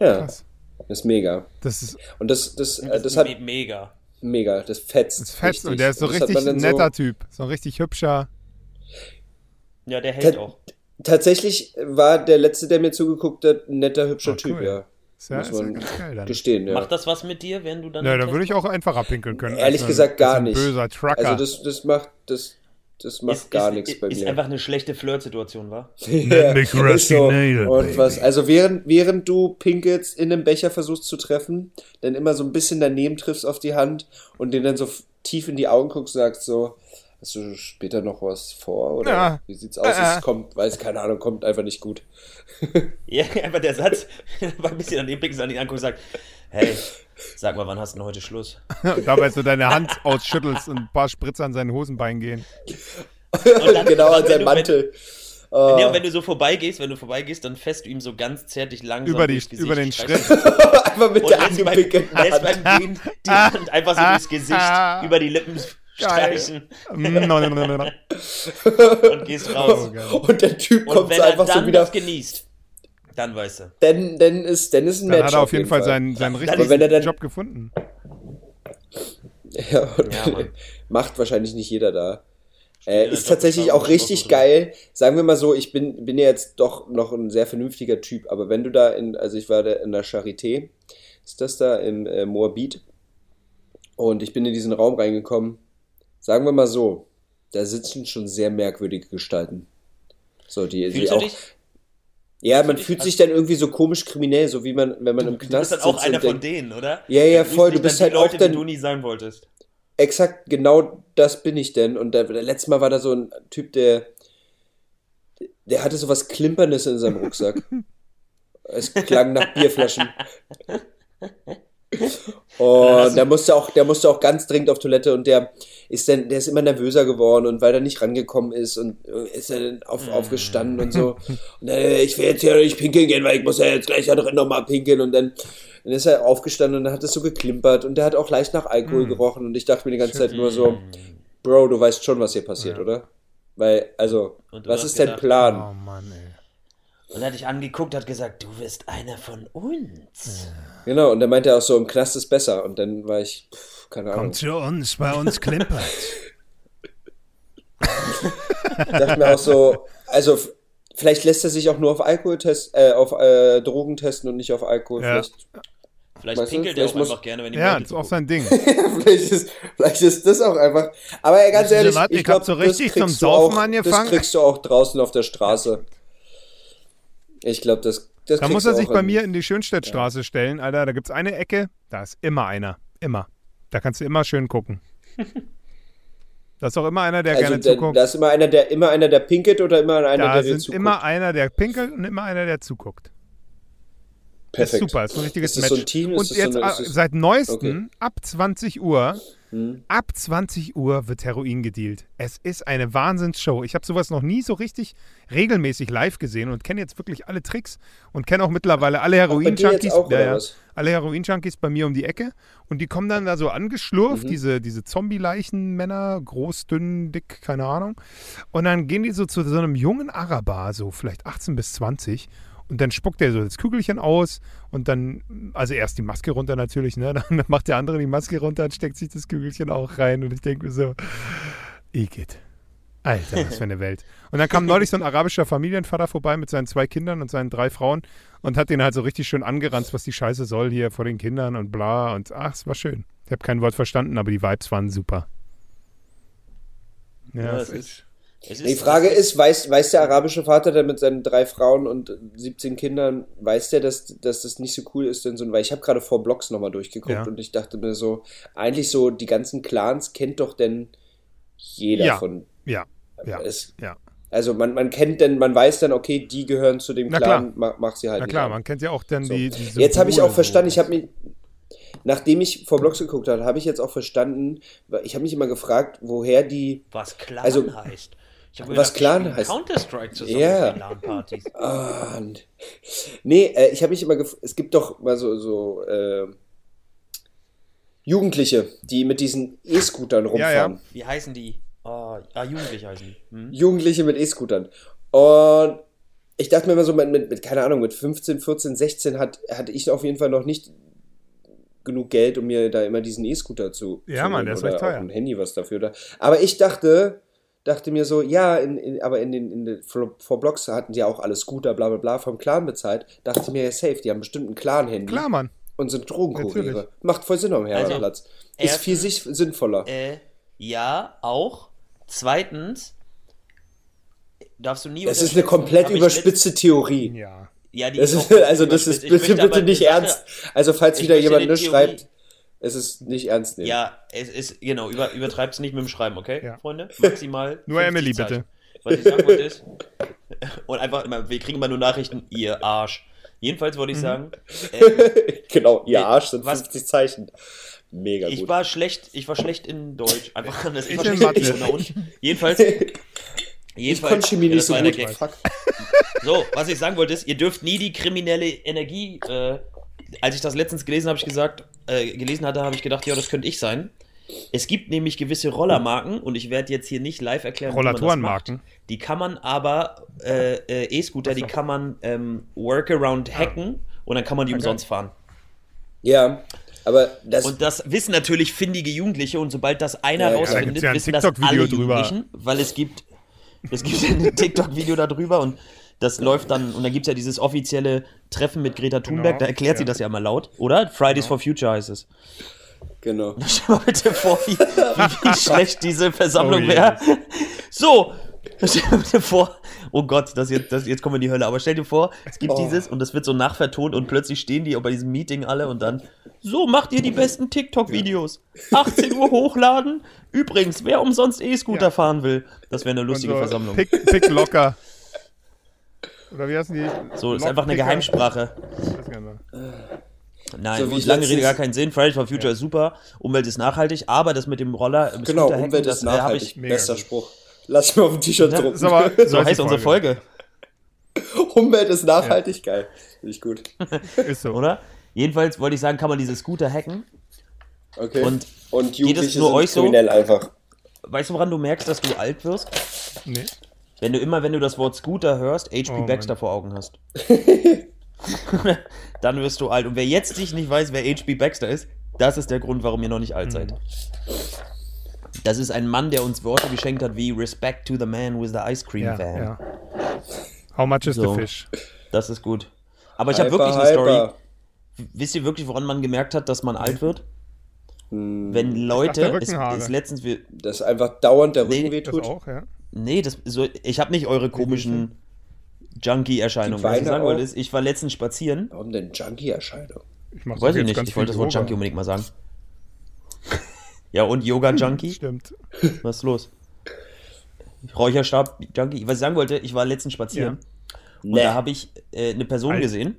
Ja, Krass. das ist mega. Das ist, Und das, das, äh, Das, das ist hat me- mega. mega, das fetzt. das fett richtig. und der ist so Und richtig dann netter Typ. So ein richtig hübscher. Ja, der hält auch. Tatsächlich war der letzte, der mir zugeguckt hat, ein netter, hübscher Oh, Typ, cool. ja. Ist ja, Muss ist ja man ganz geil dann. Gestehen, ja. Macht das was mit dir, wenn du dann. Ja, den da Test würde ich auch einfach abpinkeln können. Ehrlich als ein- gesagt gar nicht. Böser Trucker. Also das, das macht, das, das macht ist, gar ist, nichts ist, bei ist mir. einfach eine schlechte Flirtsituation, war. (laughs) ja, ist so. Nail, Und was, also während, während du pinkelst in einem Becher versuchst zu treffen, dann immer so ein bisschen daneben triffst auf die Hand und den dann so tief in die Augen guckst und sagst so, hast du später noch was vor? Oder Ja. wie sieht's aus? Äh. Es kommt, weiß keine Ahnung, kommt einfach nicht gut. (laughs) Ja, einfach der Satz, (laughs) war ein bisschen an den Blick an ihn anguckt und sagt: Hey, sag mal, wann hast du denn heute Schluss? Und (laughs) dabei so deine Hand ausschüttelst und ein paar Spritzer an seinen Hosenbein gehen. Und dann- genau an seinem Mantel. Wenn, nee, Ah. und wenn du so vorbeigehst, wenn du vorbeigehst, dann du ihm so ganz zärtlich langsam Über, die, über den Schritt. einfach mit Und der angepinkelten lässt Hand. beim Gehen die Hand einfach so durchs Gesicht, über die Lippen Geil. streichen (laughs) no, no, no, no, no. und gehst raus. Und der Typ Und kommt wenn so er einfach dann so wieder. das genießt, dann weißt du. Dann, dann ist, dann ist ein Dann Match. hat er auf jeden Fall seinen, seinen Dann richtigen er dann- Job gefunden. Ja, und Ja, (laughs) macht wahrscheinlich nicht jeder da. Äh, ist tatsächlich auch richtig geil. Sagen wir mal so, ich bin, bin ja jetzt doch noch ein sehr vernünftiger Typ, aber wenn du da in, also ich war da in der Charité, ist das da im äh, Moabit, und ich bin in diesen Raum reingekommen. Sagen wir mal so, da sitzen schon sehr merkwürdige Gestalten. So, die, die Fühlst du auch. dich? Ja, man fühlt sich dann irgendwie so komisch kriminell, so wie man, wenn man im Du bist Knast dann auch sitzt einer von denen, oder? Ja, ja, Du voll, du bist dann halt die auch Leute, dann- die du nie sein wolltest. Exakt, genau das bin ich denn. Und der, der letzte Mal war da so ein Typ, der, der hatte so was Klimperndes in seinem Rucksack. (laughs) es klang nach Bierflaschen. (laughs) Und der musste auch, der musste auch ganz dringend auf Toilette und der ist dann, der ist immer nervöser geworden und weil er nicht rangekommen ist und äh, ist er dann auf, aufgestanden und so. (laughs) Und äh, ich will jetzt hier nicht pinkeln gehen, weil ich muss ja jetzt gleich da drin nochmal pinkeln und dann, dann ist er aufgestanden und dann hat es so geklimpert und der hat auch leicht nach Alkohol gerochen und ich dachte mir die ganze Zeit nur so, Bro, du weißt schon, was hier passiert, oder? Weil, also, was ist dein Plan? Oh Mann, ey. Und er hat dich angeguckt, hat gesagt, du bist einer von uns. Genau, und dann meinte er auch so, im Knast ist besser. Und dann war ich, pff, keine Ahnung. Kommt zu uns, bei uns klimpert. (laughs) dachte mir auch so, also vielleicht lässt er sich auch nur auf Alkohol test, äh, auf äh, Drogen testen und nicht auf Alkohol. Ja. Vielleicht, Vielleicht pinkelt er auch muss- einfach gerne, wenn die Ja, das ist auch sein Ding. (laughs) vielleicht, ist, vielleicht ist das auch einfach. Aber ganz ehrlich, ich glaube, so richtig zum Saufen auch- angefangen. das kriegst du auch draußen auf der Straße. Ich glaube, das, das Da muss er sich bei in- mir in die Schönstädtstraße stellen, Alter. Da gibt's eine Ecke, da ist immer einer. Immer. Da kannst du immer schön gucken. (laughs) Da ist auch immer einer, der Also, gerne da, zuguckt. da ist immer einer, der immer einer, der pinkelt oder immer einer, Da der sind zuguckt. immer einer, der pinkelt und immer einer, der zuguckt. Das ist Perfekt. super, ist ein richtiges Ist das Match. so ein Team? Und das so jetzt eine- ah, das- seit neuestem, Okay. ab 20 Uhr, Hm. ab 20 Uhr wird Heroin gedealt. Es ist eine Wahnsinnsshow. Ich habe sowas noch nie so richtig regelmäßig live gesehen und kenne jetzt wirklich alle Tricks und kenne auch mittlerweile alle Heroin-Junkies. Ja, alle Heroin-Junkies bei mir um die Ecke und die kommen dann da so angeschlurft, Mhm. diese, diese Zombie-Leichen-Männer, groß, dünn, dick, keine Ahnung. Und dann gehen die so zu so einem jungen Araber, so vielleicht 18 bis 20. Und dann spuckt er so das Kügelchen aus und dann, also erst die Maske runter natürlich, ne? (laughs) Dann macht der andere die Maske runter und steckt sich das Kügelchen auch rein. Und ich denke mir so, Igitt. Alter, was für eine Welt. Und dann kam neulich so ein arabischer Familienvater vorbei mit seinen zwei Kindern und seinen drei Frauen und hat den halt so richtig schön angeranzt, was die Scheiße soll hier vor den Kindern und bla. Und ach, es war schön. Ich habe kein Wort verstanden, aber die Vibes waren super. Ja, Ja, es ist, Die Frage ist, weiß, weiß der arabische Vater, der mit seinen drei Frauen und 17 Kindern, weiß der, dass, dass das nicht so cool ist, denn so, weil ich habe gerade vor Blogs nochmal durchgeguckt Ja. und ich dachte mir so, eigentlich so, die ganzen Clans kennt doch denn jeder Ja. von. ja, ja, Es, ja. also man, man kennt denn, man weiß dann, okay, die gehören zu dem Na Clan, mach, mach sie halt Na klar, an. man kennt ja auch dann So. die, die Jetzt habe ich auch verstanden, ich habe mich, nachdem ich vor Blogs geguckt habe, habe ich jetzt auch verstanden, ich habe mich immer gefragt, woher die, Was Clan Also- heißt. Ich hab Was Clan heißt. Counter-Strike zusammen Ja. auf den LAN-Partys. (laughs) Ah, nee, äh, ich habe mich immer gef es gibt doch mal so, so äh, Jugendliche, die mit diesen E-Scootern rumfahren. Ja, Wie heißen die? Ah, ah, Jugendliche heißen die. Hm? Jugendliche mit E-Scootern. Und ich dachte mir immer so, mit, mit, mit, keine Ahnung, mit 15, 14, 16 hat, hatte ich auf jeden Fall noch nicht genug Geld, um mir da immer diesen E-Scooter zu Ja, zu Mann, der ist recht teuer. ein Handy, was dafür da. Aber ich dachte, dachte mir so, ja, in, in, aber in den, in den vor Blogs hatten die auch alle Scooter, bla bla bla, vom Clan bezahlt. Dachte mir, ja, safe, die haben bestimmt ein Clan-Handy Klar, Mann. und sind Drogenkuriere. Macht voll Sinn am Herrenplatz. ist erstens, viel sich, sinnvoller. Äh, ja, auch. Zweitens, darfst du nie Es ist eine komplett überspitzte Theorie. Ja. Ja, die Das ist ist, (laughs) also das ist bitte, bitte nicht ernst. Also falls wieder jemand eine Theorie- schreibt, es ist nicht ernst nehmen. Ja, es ist, genau, über, übertreib's nicht mit dem Schreiben, okay, Ja. Freunde? (laughs) Maximal. (laughs) Nur 50 Emily, Zeichen. bitte. Was ich sagen wollte (laughs) ist, und einfach immer, wir kriegen immer nur Nachrichten, ihr Arsch. Jedenfalls Mhm. wollte ich sagen, äh, genau, ihr Nee, Arsch sind was- 50 Zeichen. Mega ich gut. war schlecht, ich war schlecht in Deutsch. Einfach, das Ich war in schlecht Mathe. in und Jedenfalls, ich jedenfalls, konnte Chemie ja, nicht das so war gut. Fuck. So, was ich sagen wollte ist, ihr dürft nie die kriminelle Energie. Äh, als ich das letztens gelesen habe, ich gesagt, äh, gelesen hatte, habe ich gedacht, ja, das könnte ich sein. Es gibt nämlich gewisse Rollermarken und ich werde jetzt hier nicht live erklären, Rollatorenmarken. Die kann man aber äh, äh, E-Scooter, die kann man ähm, Workaround hacken und dann kann man die Okay. umsonst fahren. Ja, aber das. Und das wissen natürlich findige Jugendliche und sobald das einer Ja, ja, da rausfindet, ja ein wissen das alle drüber. Jugendlichen, weil es gibt, es gibt ein (laughs) TikTok-Video darüber und das läuft dann, und dann gibt es ja dieses offizielle Treffen mit Greta Thunberg, Genau, da erklärt sie ja. das ja mal laut, oder? Fridays for Future heißt es. genau. (laughs) Stell mal bitte vor, wie, wie, wie (laughs) schlecht diese Versammlung Oh, wäre. So, stell dir bitte vor, oh Gott, das jetzt, das, jetzt kommen wir in die Hölle, aber stell dir vor, es gibt Oh. dieses und das wird so nachvertont und plötzlich stehen die bei diesem Meeting alle und dann, so macht ihr die besten TikTok-Videos. 18 Uhr hochladen. Übrigens, wer umsonst E-Scooter Ja. fahren will, das wäre eine lustige so Versammlung. Pick, pick locker. Oder wie heißen die? so, ist einfach eine? Geheimsprache. Nein, So wie ich lange Rede gar keinen Sinn. Fridays for Future ist super, Umwelt ist nachhaltig, aber das mit dem Roller, im Genau, Umwelt das ist nachhaltig. Bester gut. Spruch. Lass ich mir auf dem T-Shirt Ja, drucken. aber- (laughs) So So heißt unsere Folge. Folge. (laughs) Umwelt ist nachhaltig, geil. Finde ich gut. (laughs) Ist so. oder? Jedenfalls wollte ich sagen, kann man diese Scooter hacken. Okay. Und Und geht es nur sind euch so? kriminell einfach. Weißt du, woran du merkst, dass du alt wirst? Nee. Wenn du immer, wenn du das Wort Scooter hörst, HP Oh, Baxter Mann. vor Augen hast. (laughs) (laughs) Dann wirst du alt. Und wer jetzt nicht, nicht weiß, wer HP Baxter ist, das ist der Grund, warum ihr noch nicht alt seid. Das ist ein Mann, der uns Worte geschenkt hat wie Respect to the man with the ice cream Ja, van. ja. How much is So. the fish? Das ist gut. Aber ich habe wirklich eine Story. hyper. Wisst ihr wirklich, woran man gemerkt hat, dass man alt wird? Hm, Wenn Leute, Rückenhaare. ist letztens, wir, dass einfach dauernd der Nee, Rücken Das wehtut. auch, ja. Nee, das, so, ich habe nicht eure komischen Junkie-Erscheinungen. Was ich sagen wollte, ist, ich war letztens spazieren. Warum denn Junkie-Erscheinung? Ich mach Weiß ich nicht, ich wollte das Wort Yoga. Junkie unbedingt mal sagen. (laughs) ja, und Yoga-Junkie? Stimmt. Was ist los? Räucherstab-Junkie? Was ich sagen wollte, ich war letztens spazieren und Nee. da habe ich äh, eine Person Alt. gesehen.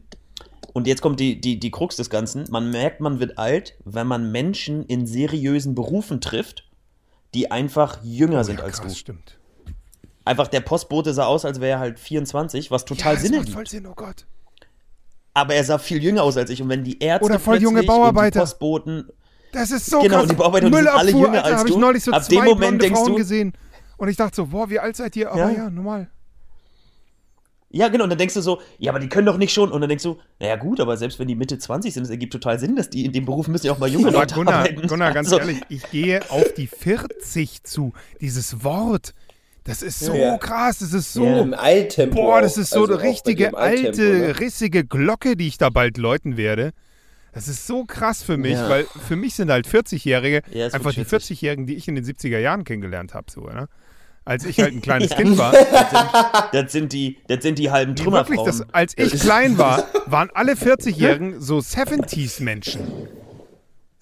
Und jetzt kommt die, die, die Krux des Ganzen. Man merkt, man wird alt, wenn man Menschen in seriösen Berufen trifft, die einfach jünger sind Ja, als krass, du. stimmt. Einfach der Postbote sah aus, als wäre er halt 24, was total ja, Sinn macht ergibt. voll Sinn, oh Gott. Aber er sah viel jünger aus als ich. Und wenn die Ärzte Oder voll junge plötzlich und Bauarbeiter. die Postboten Das ist so Genau, krass. und die Bauarbeiter, sind alle jünger Alter, als habe ich du. neulich so Ab zwei dem Moment denkst Frauen du- gesehen. Und ich dachte so, boah, wie alt seid ihr? Aber Ja. ja, normal. Ja, genau, und dann denkst du so, ja, aber die können doch nicht schon. Und dann denkst du, naja, gut, aber selbst wenn die Mitte 20 sind, das ergibt total Sinn, dass die in dem Beruf müssen ja auch mal junge Leute Gunnar, arbeiten. Gunnar, ganz Also, ehrlich, ich gehe auf die 40 zu. Dieses Wort, Das ist so Ja. krass, das ist so. Ja. Im Eiltempo. Boah, das ist so Also eine richtige alte, ne? rissige Glocke, die ich da bald läuten werde. Das ist so krass für mich, Ja. weil für mich sind halt 40-Jährige Ja, ist einfach die wirklich witzig. 40-Jährigen, die ich in den 70er Jahren kennengelernt habe. So, ne? Als ich halt ein (laughs) kleines Kind war. Das sind die, das sind die halben Nee, wirklich, Trümmerfrauen. das, als ich (laughs) klein war, waren alle 40-Jährigen so 70s-Menschen.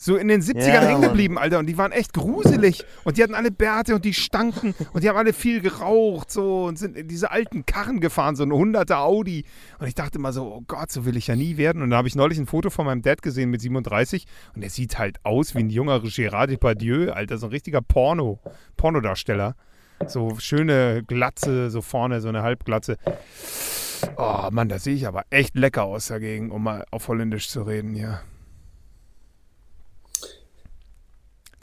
So in den 70ern Ja, hängen geblieben, Alter. Und die waren echt gruselig. Und die hatten alle Bärte und die stanken. Und die haben alle viel geraucht so und sind in diese alten Karren gefahren, so ein 100er Audi. Und ich dachte immer so, oh Gott, so will ich ja nie werden. Und dann habe ich neulich ein Foto von meinem Dad gesehen mit 37. Und der sieht halt aus wie ein junger Gérard Depardieu, Alter. So ein richtiger Porno, Pornodarsteller. So schöne Glatze, so vorne so eine Halbglatze. Oh Mann, da sehe ich aber echt lecker aus dagegen, um mal auf Holländisch zu reden hier.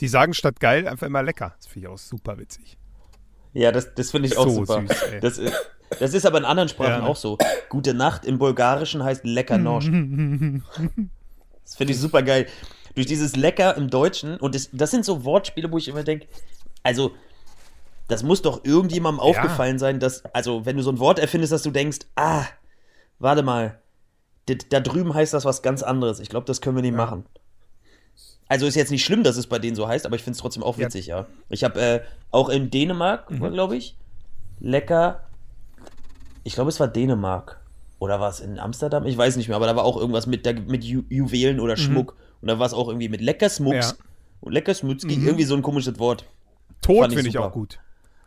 Die sagen statt geil einfach immer lecker. Das finde ich auch super witzig. Ja, das, das finde ich auch So super. süß, das, ist, das ist aber in anderen Sprachen Ja, auch so. Gute Nacht im Bulgarischen heißt lecker Nosch. (laughs) das finde ich super geil. Durch dieses lecker im Deutschen, und das, das sind so Wortspiele, wo ich immer denke, also, das muss doch irgendjemandem aufgefallen sein, dass, also, wenn du so ein Wort erfindest, dass du denkst, ah, warte mal, da, da drüben heißt das was ganz anderes. Ich glaube, das können wir nicht machen. Also ist jetzt nicht schlimm, dass es bei denen so heißt, aber ich finde es trotzdem auch Ja. witzig, ja. Ich habe äh, auch in Dänemark, glaube ich, lecker. Ich glaube, es war Dänemark. Oder war es in Amsterdam? Ich weiß nicht mehr, aber da war auch irgendwas mit, der, mit Ju Juwelen oder Schmuck. Und da war es auch irgendwie mit lecker Smucks. Ja. Und lecker Smutzki, irgendwie so ein komisches Wort. Tod ich finde ich auch gut.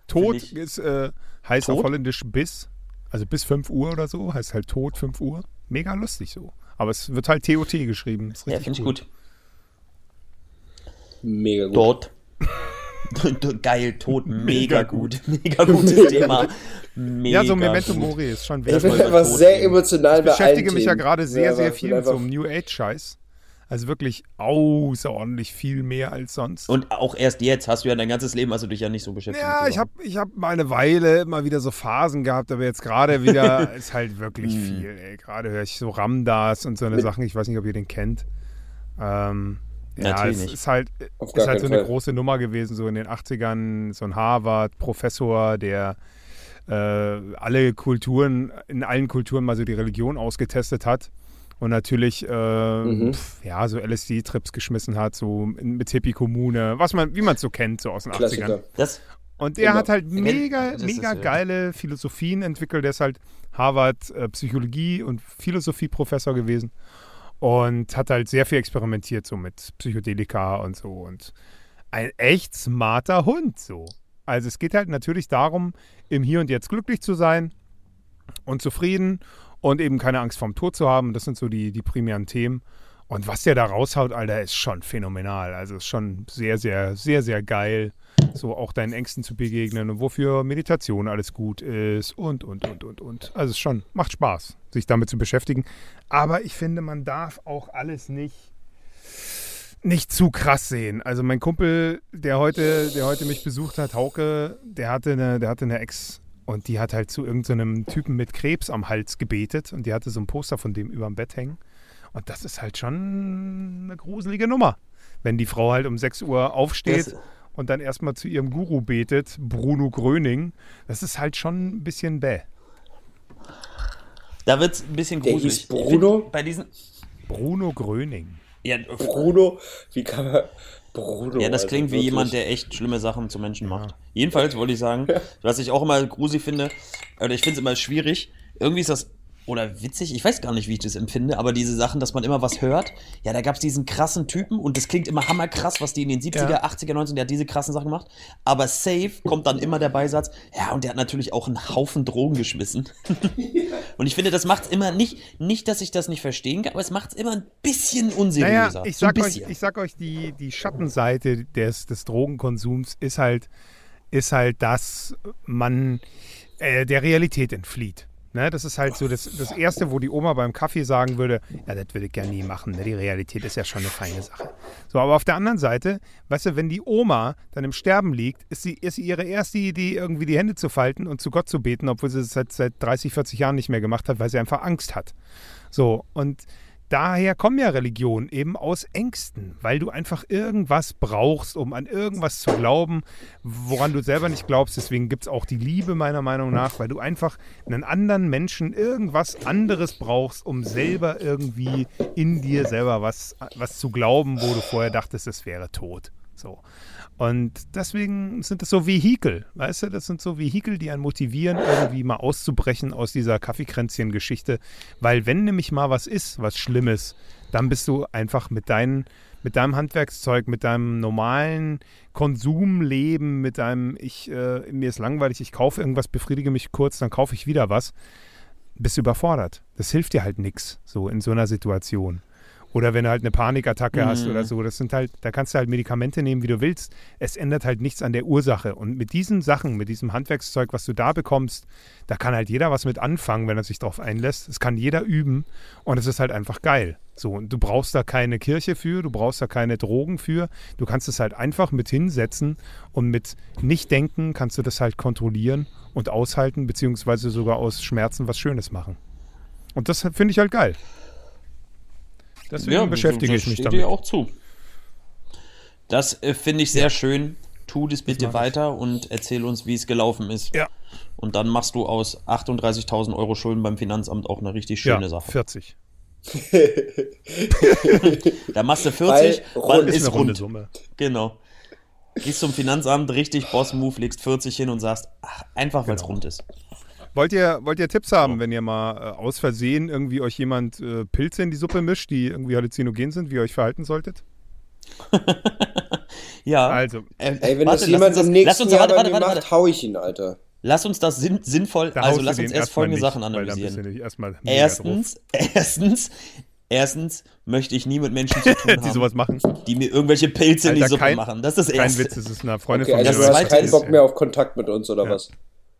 Tod ich- ist, äh, heißt auf Tod? Holländisch bis, also bis 5 Uhr oder so, heißt halt Tod 5 Uhr. Mega lustig so. Aber es wird halt TOT geschrieben. Ist Ja, richtig finde ich cool. gut. Mega gut. Dort. (laughs) Geil, tot, mega gut. (laughs) Mega gutes Thema. Mega Ja, so Memento gut. Mori ist schon Ich wichtig. mal bin einfach sehr reden. emotional Ich bei allen beschäftige mich ja Themen. gerade sehr, Ja, sehr viel mit so einem New Age-Scheiß. Also wirklich außerordentlich viel mehr als sonst. Und auch erst jetzt hast du ja dein ganzes Leben, also dich ja nicht so beschäftigt. Ja, ich habe ich hab mal eine Weile immer wieder so Phasen gehabt, aber jetzt gerade wieder (laughs) ist halt wirklich Hm. viel. Ey. Gerade höre ich so Ramdas und so eine Sachen. Ich weiß nicht, ob ihr den kennt. Ähm, ja, Natürlich es nicht. ist halt, Auf ist halt so eine Fall. große Nummer gewesen, so in den 80ern. So ein Harvard-Professor, der äh, alle Kulturen, in allen Kulturen mal so die Religion ausgetestet hat. Und natürlich, äh, Mhm. pf, ja, so LSD-Trips geschmissen hat, so in- mit Hippie-Kommune, was man, wie man es so kennt, so aus den 80ern. Klassiker. Das, Und der Immer. hat halt mega, mega ja- geile Philosophien entwickelt. Der ist halt Harvard äh, Psychologie und Philosophie-Professor gewesen und hat halt sehr viel experimentiert so mit Psychedelika und so und ein echt smarter Hund so. Also es geht halt natürlich darum, im Hier und Jetzt glücklich zu sein und zufrieden und eben keine Angst vorm Tod zu haben. Das sind so die, die primären Themen. Und was der da raushaut, Alter, ist schon phänomenal. Also ist schon sehr, sehr, sehr, sehr geil, so auch deinen Ängsten zu begegnen und wofür Meditation alles gut ist und, und, und, und, und. Also es schon, macht Spaß, sich damit zu beschäftigen. Aber ich finde, man darf auch alles nicht, nicht zu krass sehen. Also mein Kumpel, der heute, der heute mich besucht hat, Hauke, der hatte eine, der hatte eine Ex und die hat halt zu irgendeinem Typen mit Krebs am Hals gebetet und die hatte so ein Poster von dem über dem Bett hängen. Und das ist halt schon eine gruselige Nummer. Wenn die Frau halt um 6 Uhr aufsteht Das- und dann erstmal zu ihrem Guru betet, Bruno Gröning, das ist halt schon ein bisschen bäh. da wird es ein bisschen Der gruselig. hieß Ich Bruno? find, Bei diesen. Bruno Gröning. Ja, Bruno, wie kann man. Bruno. ja, das also klingt wie wirklich. jemand, der echt schlimme Sachen zu Menschen macht. Jedenfalls wollte ich sagen, (laughs) was ich auch immer gruselig finde, oder ich finde es immer schwierig, irgendwie ist das, oder witzig, ich weiß gar nicht, wie ich das empfinde, aber diese Sachen, dass man immer was hört, ja, da gab es diesen krassen Typen und das klingt immer hammerkrass, was die in den 70er, Ja. 80er, 90er, der hat diese krassen Sachen gemacht, aber safe kommt dann immer der Beisatz, ja, und der hat natürlich auch einen Haufen Drogen geschmissen. (laughs) und ich finde, das macht es immer nicht, nicht, dass ich das nicht verstehen kann, aber es macht es immer ein bisschen unseriöser. Naja, ich so sag euch, bisschen. ich sag euch die, die Schattenseite des, des Drogenkonsums ist halt, ist halt, dass man äh, der Realität entflieht. Ne, das ist halt so das, das Erste, wo die Oma beim Kaffee sagen würde, ja, das würde ich gerne nie machen. Ne? Die Realität ist ja schon eine feine Sache. So, aber auf der anderen Seite, weißt du, wenn die Oma dann im Sterben liegt, ist, sie, ist ihre erste Idee, irgendwie die Hände zu falten und zu Gott zu beten, obwohl sie es seit, seit 30, 40 Jahren nicht mehr gemacht hat, weil sie einfach Angst hat. So, und daher kommen ja Religionen eben aus Ängsten, weil du einfach irgendwas brauchst, um an irgendwas zu glauben, woran du selber nicht glaubst. Deswegen gibt es auch die Liebe meiner Meinung nach, weil du einfach einen anderen Menschen irgendwas anderes brauchst, um selber irgendwie in dir selber was, was zu glauben, wo du vorher dachtest, es wäre tot. So. Und deswegen sind das so Vehikel, weißt du, das sind so Vehikel, die einen motivieren, irgendwie mal auszubrechen aus dieser Kaffeekränzchen-Geschichte. Weil wenn nämlich mal was ist, was Schlimmes, dann bist du einfach mit, deinen, mit deinem Handwerkszeug, mit deinem normalen Konsumleben, mit deinem, ich, äh, mir ist langweilig, ich kaufe irgendwas, befriedige mich kurz, dann kaufe ich wieder was, bist du überfordert. Das hilft dir halt nichts, so in so einer Situation. Oder wenn du halt eine Panikattacke mhm. hast oder so. Das sind halt, da kannst du halt Medikamente nehmen, wie du willst. Es ändert halt nichts an der Ursache. Und mit diesen Sachen, mit diesem Handwerkszeug, was du da bekommst, da kann halt jeder was mit anfangen, wenn er sich darauf einlässt. Es kann jeder üben und es ist halt einfach geil. So, und du brauchst da keine Kirche für, du brauchst da keine Drogen für. Du kannst es halt einfach mit hinsetzen und mit Nicht-Denken kannst du das halt kontrollieren und aushalten, beziehungsweise sogar aus Schmerzen was Schönes machen. Und das finde ich halt geil. Deswegen ja, beschäftige ich mich damit. dir auch zu. Das äh, finde ich sehr ja. schön. Tu das bitte das weiter und erzähl uns, wie es gelaufen ist. Ja. Und dann machst du aus 38.000 Euro Schulden beim Finanzamt auch eine richtig schöne ja, Sache. 40. (laughs) da machst du 40, weil ist, ist eine runde Summe. Genau. Gehst zum Finanzamt, richtig Boss-Move, legst 40 hin und sagst, ach, einfach weil es genau. rund ist. Wollt ihr, wollt ihr Tipps haben, wenn ihr mal äh, aus Versehen irgendwie euch jemand äh, Pilze in die Suppe mischt, die irgendwie halluzinogen sind, wie ihr euch verhalten solltet? (laughs) ja. Also. Äh, Ey, wenn warte, das jemand im nächsten Jahr warte, warte, warte, macht, hau ich ihn, Alter. Lass uns das sinn, sinnvoll, da also lass uns erst folgende nicht, Sachen analysieren. erstens, (laughs) erstens, erstens möchte ich nie mit Menschen zu (laughs) tun haben, die sowas machen, die mir irgendwelche Pilze Alter, in die Suppe kein, machen. Das ist das Erste. Kein Witz, das ist eine Freundin okay, von mir. Also du hast keinen Bock mehr auf Kontakt mit uns oder ja. was?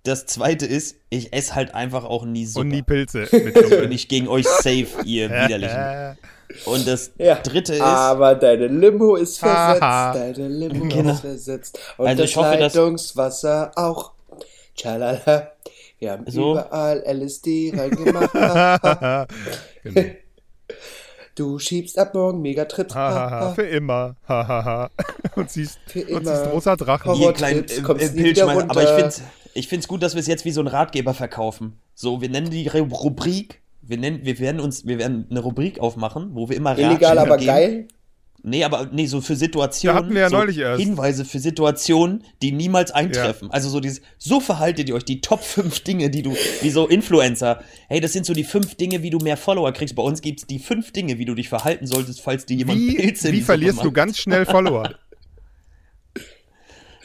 Das zweite ist, ich esse halt einfach auch nie Suppe. Und nie Pilze. (laughs) bin ich gegen euch safe, ihr (laughs) Widerlichen. Und das ja, dritte ist. Aber deine Limo ist versetzt. Deine Limo genau. ist versetzt. Und also das hoffe, Leitungswasser auch. Tschalala. Wir haben so. überall LSD reingemacht. (laughs) genau. Du schiebst ab morgen Megatrips. Ha, für immer. und siehst, für immer. und siehst rosa Drachen. Ihr kleinen äh, Pilzschwein. Aber ich finde ich finde es gut, dass wir es jetzt wie so ein Ratgeber verkaufen. So, wir nennen die Rubrik, wir nennen, wir werden uns, wir werden eine Rubrik aufmachen, wo wir immer Illegal, aber geben. geil. Nee, aber nee, so für Situationen. Da hatten wir ja so neulich erst. Hinweise für Situationen, die niemals eintreffen. Ja. Also so dieses, so verhaltet ihr euch, die Top 5 Dinge, die du, wie so Influencer. Hey, das sind so die fünf Dinge, wie du mehr Follower kriegst. Bei uns gibt es die fünf Dinge, wie du dich verhalten solltest, falls dir jemand wie, Pilze Wie verlierst du ganz schnell Follower? (laughs)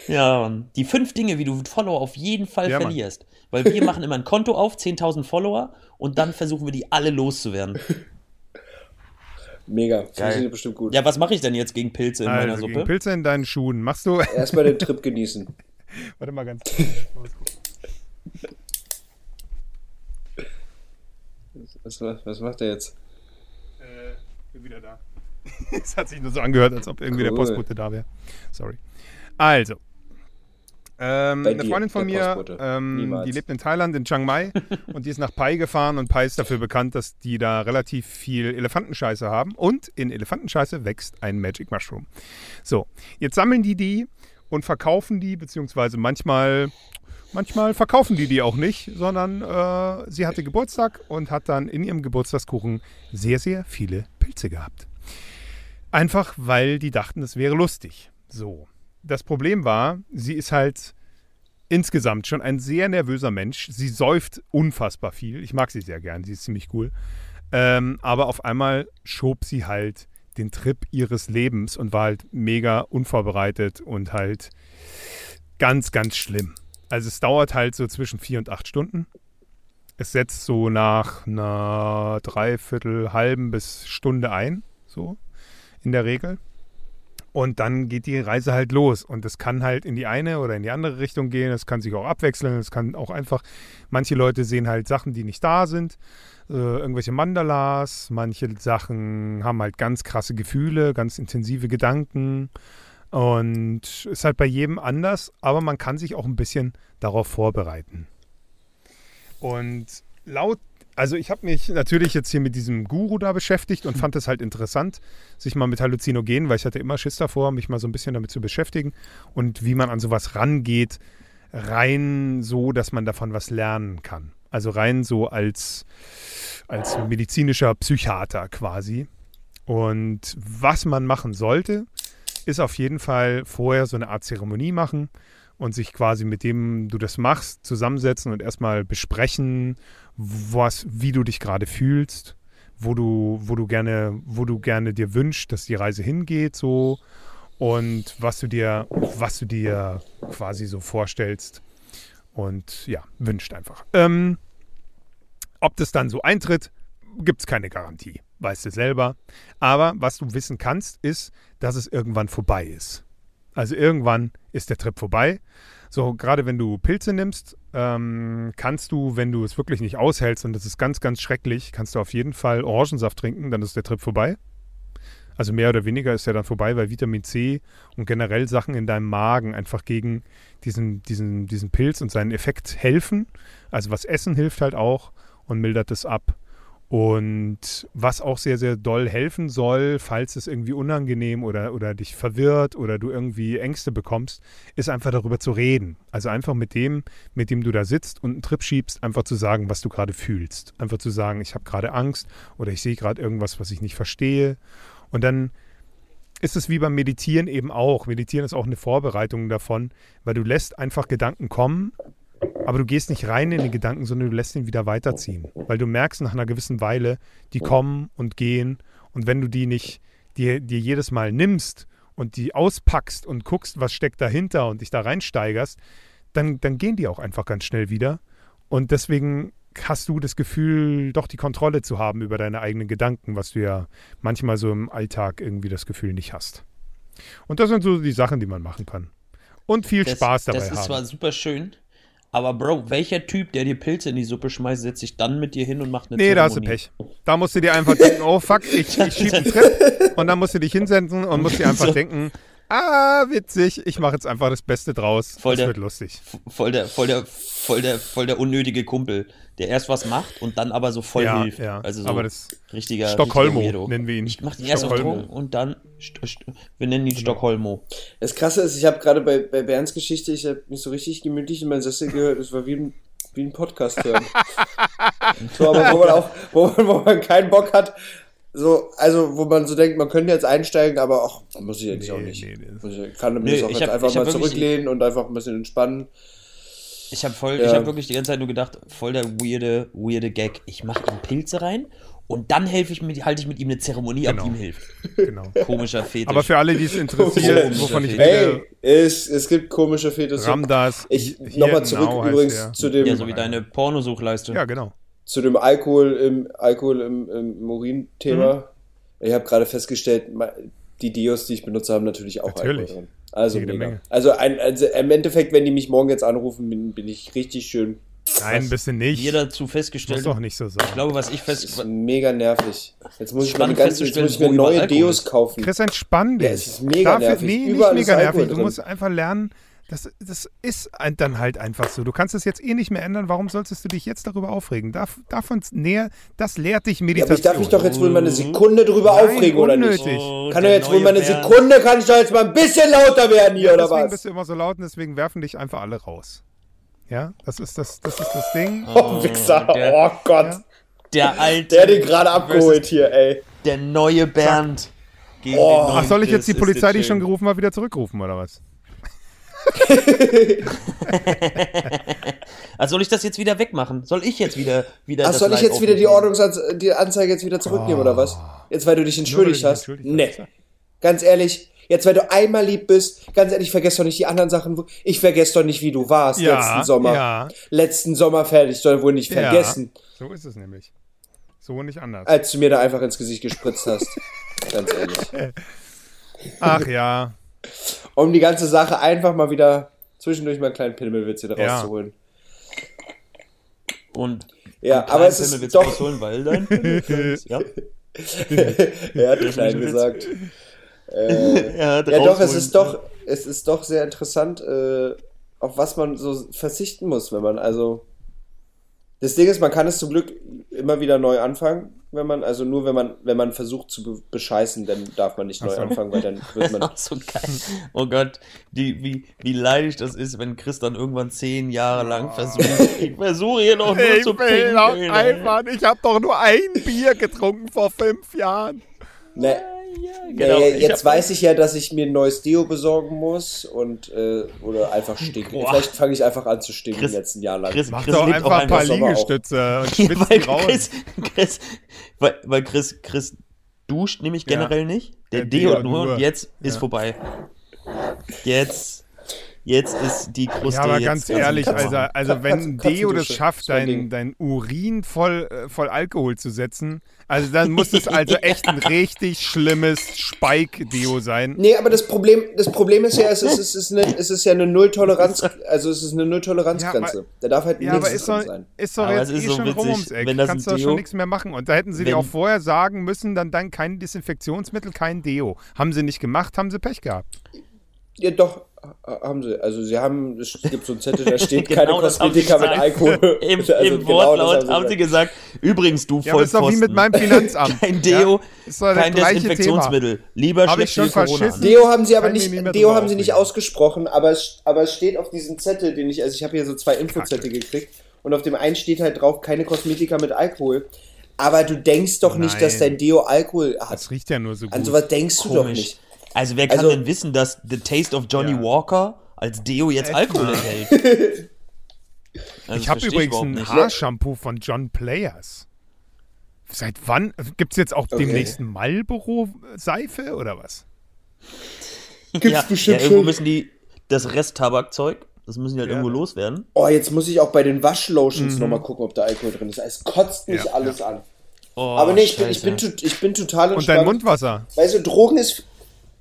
Ja, die fünf Dinge, wie du Follower auf jeden Fall ja, verlierst. Weil wir machen immer ein Konto auf, 10.000 Follower, und dann versuchen wir die alle loszuwerden. (laughs) Mega, funktioniert bestimmt gut. Ja, was mache ich denn jetzt gegen Pilze in also, meiner Suppe? Gegen Pilze in deinen Schuhen. Machst du. (laughs) Erstmal den Trip genießen. (laughs) Warte mal ganz. was, was, was macht er jetzt? Äh, bin wieder da. Es hat sich nur so angehört, als ob irgendwie cool. der Postbote da wäre. Sorry. Also, ähm, eine Freundin von mir, ähm, die lebt in Thailand, in Chiang Mai, (laughs) und die ist nach Pai gefahren und Pai ist dafür bekannt, dass die da relativ viel Elefantenscheiße haben und in Elefantenscheiße wächst ein Magic Mushroom. So, jetzt sammeln die die und verkaufen die, beziehungsweise manchmal, manchmal verkaufen die die auch nicht, sondern äh, sie hatte Geburtstag und hat dann in ihrem Geburtstagskuchen sehr, sehr viele Pilze gehabt. Einfach, weil die dachten, es wäre lustig. So, das Problem war, sie ist halt insgesamt schon ein sehr nervöser Mensch. Sie säuft unfassbar viel. Ich mag sie sehr gern, sie ist ziemlich cool. Ähm, aber auf einmal schob sie halt den Trip ihres Lebens und war halt mega unvorbereitet und halt ganz, ganz schlimm. Also es dauert halt so zwischen vier und acht Stunden. Es setzt so nach einer Dreiviertel, halben bis Stunde ein, so in der Regel. Und dann geht die Reise halt los. Und es kann halt in die eine oder in die andere Richtung gehen. Es kann sich auch abwechseln. Es kann auch einfach, manche Leute sehen halt Sachen, die nicht da sind. Äh, irgendwelche Mandalas. Manche Sachen haben halt ganz krasse Gefühle, ganz intensive Gedanken. Und ist halt bei jedem anders. Aber man kann sich auch ein bisschen darauf vorbereiten. Und laut Also ich habe mich natürlich jetzt hier mit diesem Guru da beschäftigt und fand es halt interessant, sich mal mit Halluzinogenen, weil ich hatte immer Schiss davor, mich mal so ein bisschen damit zu beschäftigen und wie man an sowas rangeht, rein so, dass man davon was lernen kann. Also rein so als, als medizinischer Psychiater quasi. Und was man machen sollte, ist auf jeden Fall vorher so eine Art Zeremonie machen und sich quasi mit dem du das machst zusammensetzen und erstmal besprechen, was, wie du dich gerade fühlst, wo du, wo du gerne, wo du gerne dir wünschst, dass die Reise hingeht, so und was du dir, was du dir quasi so vorstellst und ja, wünscht einfach. Ähm, ob das dann so eintritt, gibt es keine Garantie, weißt du selber. Aber was du wissen kannst, ist, dass es irgendwann vorbei ist. Also irgendwann ist der Trip vorbei. So, gerade wenn du Pilze nimmst, ähm, kannst du, wenn du es wirklich nicht aushältst und das ist ganz, ganz schrecklich, kannst du auf jeden Fall Orangensaft trinken, dann ist der Trip vorbei. Also mehr oder weniger ist er dann vorbei, weil Vitamin C und generell Sachen in deinem Magen einfach gegen diesen, diesen, diesen Pilz und seinen Effekt helfen. Also was Essen hilft halt auch und mildert es ab. Und was auch sehr, sehr doll helfen soll, falls es irgendwie unangenehm oder, oder dich verwirrt oder du irgendwie Ängste bekommst, ist einfach darüber zu reden. Also einfach mit dem, mit dem du da sitzt und einen Trip schiebst, einfach zu sagen, was du gerade fühlst. Einfach zu sagen, ich habe gerade Angst oder ich sehe gerade irgendwas, was ich nicht verstehe. Und dann ist es wie beim Meditieren eben auch. Meditieren ist auch eine Vorbereitung davon, weil du lässt einfach Gedanken kommen aber du gehst nicht rein in den Gedanken, sondern du lässt ihn wieder weiterziehen. Weil du merkst nach einer gewissen Weile, die kommen und gehen. Und wenn du die nicht dir, dir jedes Mal nimmst und die auspackst und guckst, was steckt dahinter und dich da reinsteigerst, dann, dann gehen die auch einfach ganz schnell wieder. Und deswegen hast du das Gefühl, doch die Kontrolle zu haben über deine eigenen Gedanken, was du ja manchmal so im Alltag irgendwie das Gefühl nicht hast. Und das sind so die Sachen, die man machen kann. Und viel das, Spaß dabei haben. Das ist zwar super schön, aber Bro, welcher Typ, der dir Pilze in die Suppe schmeißt, setzt sich dann mit dir hin und macht eine Nee, Zeremonie? da hast du Pech. Da musst du dir einfach denken, oh fuck, ich, ich schieb einen Trip und dann musst du dich hinsetzen und musst dir einfach So. denken, ah, witzig, ich mache jetzt einfach das Beste draus. Voll das der- wird lustig. Voll der, voll der, voll der, voll der unnötige Kumpel, der erst was macht und dann aber so voll Ja, hilft. ja. Also so Aber das richtiger Stockholmo richtiger nennen wir ihn. Ich mach den erst auf Stockholmo. Drogen und dann St St wir nennen ihn Genau. Stockholmo. Das Krasse ist, ich habe gerade bei, bei Bernds Geschichte, ich habe mich so richtig gemütlich in meinen Sessel gehört. Es war wie ein, wie ein Podcast hören. (laughs) so, aber wo man auch, wo man, wo man keinen Bock hat, so, also wo man so denkt, man könnte jetzt einsteigen, aber auch muss ich eigentlich Nee, auch nicht. nee, nee. Muss ich kann mich Nee, auch ich jetzt hab- einfach mal zurücklehnen und einfach ein bisschen entspannen. Ich habe voll, Ja. ich habe wirklich die ganze Zeit nur gedacht, voll der weirde, weirde Gag. Ich mache ihm Pilze rein und dann helfe ich mit, halte ich mit ihm eine Zeremonie ab, Genau. die ihm hilft. Genau. Komischer Fetisch. Aber für alle, die es interessiert, wovon ich rede, es, es gibt komische Fetische. Ramdas. Ich nochmal zurück Nau heißt übrigens zu dem, ja, so wie deine Pornosuchleiste. Ja, genau. zu dem Alkohol im Alkohol im, im Urin-Thema. Mhm. Ich habe gerade festgestellt, die Deos, die ich benutze, haben natürlich auch Natürlich. Alkohol drin. Also, also, ein, also im Endeffekt, wenn die mich morgen jetzt anrufen, bin, bin ich richtig schön. Nein, ein bisschen nicht. Wir dazu Muss festgestellt, doch nicht so sein. ich glaube, was ich Das fest, ist mega nervig. Jetzt muss ich meine ganzen, jetzt muss ich mir neue Alkohol Deos ist. kaufen. Chris, entspann dich. Ja, es ist mega nervig. Nee, nicht Überall ist mega nervig. Du drin. musst einfach lernen, das, das ist ein- dann halt einfach so. Du kannst es jetzt eh nicht mehr ändern. Warum solltest du dich jetzt darüber aufregen? Darf, davon näher, das lehrt dich Ja, aber Meditation. ich darf mich doch jetzt wohl mal eine Sekunde drüber Nein, aufregen, oder nicht? unnötig. Oh, Kann doch jetzt wohl mal eine. Sekunde, kann ich doch jetzt mal ein bisschen lauter werden hier, oder deswegen was? bist du immer so laut und deswegen werfen dich einfach alle raus. Ja, das ist das, das, ist das Ding. Oh, Wichser. der- oh Gott. Ja. der alte, Der hat den gerade abgeholt hier, ey. der neue Bernd. gegen Oh. den neuen Ach, soll ich jetzt die Polizei, die schon schön. gerufen hat, wieder zurückrufen oder was? (laughs) Also soll ich das jetzt wieder wegmachen? Soll ich jetzt wieder wieder Ach, soll ich Live jetzt wieder die? Ordnungsanzeige die Anzeige jetzt wieder zurücknehmen, oder was? Jetzt, weil du dich entschuldigt hast? Nee. hast. Ganz ehrlich, jetzt, weil du einmal lieb bist, ganz ehrlich, vergesst doch nicht die anderen Sachen. Ich vergesse doch nicht, wie du warst Ja, letzten Sommer. ja. Letzten Sommer fertig, soll wohl nicht vergessen, Ja, so ist es nämlich. So nicht anders. als du mir da einfach ins Gesicht gespritzt hast. (laughs) ganz ehrlich. Ach ja. Um die ganze Sache einfach mal wieder zwischendurch mal einen kleinen Pimmelwitz hier Ja. rauszuholen. Und Ja, aber es ist doch- rausholen, weil dein. (laughs) Ja. (laughs) er hat klein gesagt. (laughs) Hat Ja, doch, es ist doch, es ist doch sehr interessant, äh, auf was man so verzichten muss, wenn man also. Das Ding ist, man kann es zum Glück immer wieder neu anfangen, wenn man, also nur wenn man, wenn man versucht zu be bescheißen, dann darf man nicht neu so. anfangen, weil dann (laughs) wird man. Auch so geil. Oh Gott, die, wie, wie leidig das ist, wenn Chris dann irgendwann zehn Jahre lang versucht. Ich versuche hier noch nur Ich zu pinkeln. einfach, ich habe doch nur ein Bier getrunken vor fünf Jahren. Ne, Ja, genau. Ich jetzt hab- weiß ich ja, dass ich mir ein neues Deo besorgen muss und äh, oder einfach stinken. Boah. Vielleicht fange ich einfach an zu stinken Chris- jetzt ein Jahr lang. Chris, Mach Chris doch einfach ein paar. Liegestütze und Ja, schwitzt (laughs) weil die raus. Chris, Chris, weil, weil Chris, Chris duscht nämlich Ja. generell nicht. Der Der Deo Deo nur nur. und jetzt ist Ja. vorbei. Jetzt, jetzt ist die Kruste Ja, aber jetzt ganz ehrlich, also, also wenn Deo das schafft, dein, dein Urin voll, äh, voll Alkohol zu setzen, also dann muss es also echt ein richtig schlimmes Spike-Deo sein. Nee, aber das Problem, das Problem ist ja, es ist, es ist, eine, es ist ja eine Nulltoleranz, also es ist eine Nulltoleranzgrenze. Ja, da darf halt Ja, aber nichts ist drin doch, sein. ist doch Aber jetzt ist eh so schon rum witzig, ums Eck. wenn das Kannst du schon Deo- nichts mehr machen. Und da hätten sie dir wenn- auch vorher sagen müssen, dann, dann kein Desinfektionsmittel, kein Deo. Haben sie nicht gemacht, haben sie Pech gehabt. Ja, doch, haben sie. Also sie haben, es gibt so einen Zettel, da (laughs) steht Genau keine das Kosmetika mit. Alkohol. (laughs) Im, Also im genau Wortlaut das haben sie gesagt, übrigens, du Ja, aber ist doch wie Vollpfosten. mit meinem Finanzamt. (laughs) Kein Deo, Ja, das kein Desinfektionsmittel. Lieber Hab ich schlecht viel Corona. Deo haben sie aber nicht, Deo haben sie nicht ausgesprochen, aber es, aber es steht auf diesem Zettel, den ich, also ich habe hier so zwei Infozettel gekriegt und auf dem einen steht halt drauf, keine Kosmetika mit Alkohol. Aber du denkst doch nicht, dass Nein. dein Deo Alkohol hat. Das riecht ja nur so gut. An sowas denkst du doch Komisch. nicht. Also wer kann Also- denn wissen, dass The Taste of Johnny Ja. Walker als Deo jetzt Alkohol enthält? (laughs) Also, ich habe übrigens ein. Haarshampoo von John Players. Seit wann? Gibt es jetzt auch Okay. demnächst Marlboro-Seife oder was? Gibt's ja, bestimmt ja, irgendwo schon. müssen die das Resttabakzeug, das müssen die halt Ja. irgendwo loswerden. Oh, jetzt muss ich auch bei den Waschlotions noch nochmal gucken, ob da Alkohol drin ist. Es kotzt mich Mhm. Ja, alles an. Oh, Aber nee, ich bin, ich, bin, ich bin total Und entspannt. dein Mundwasser. Weißt du, Drogen ist.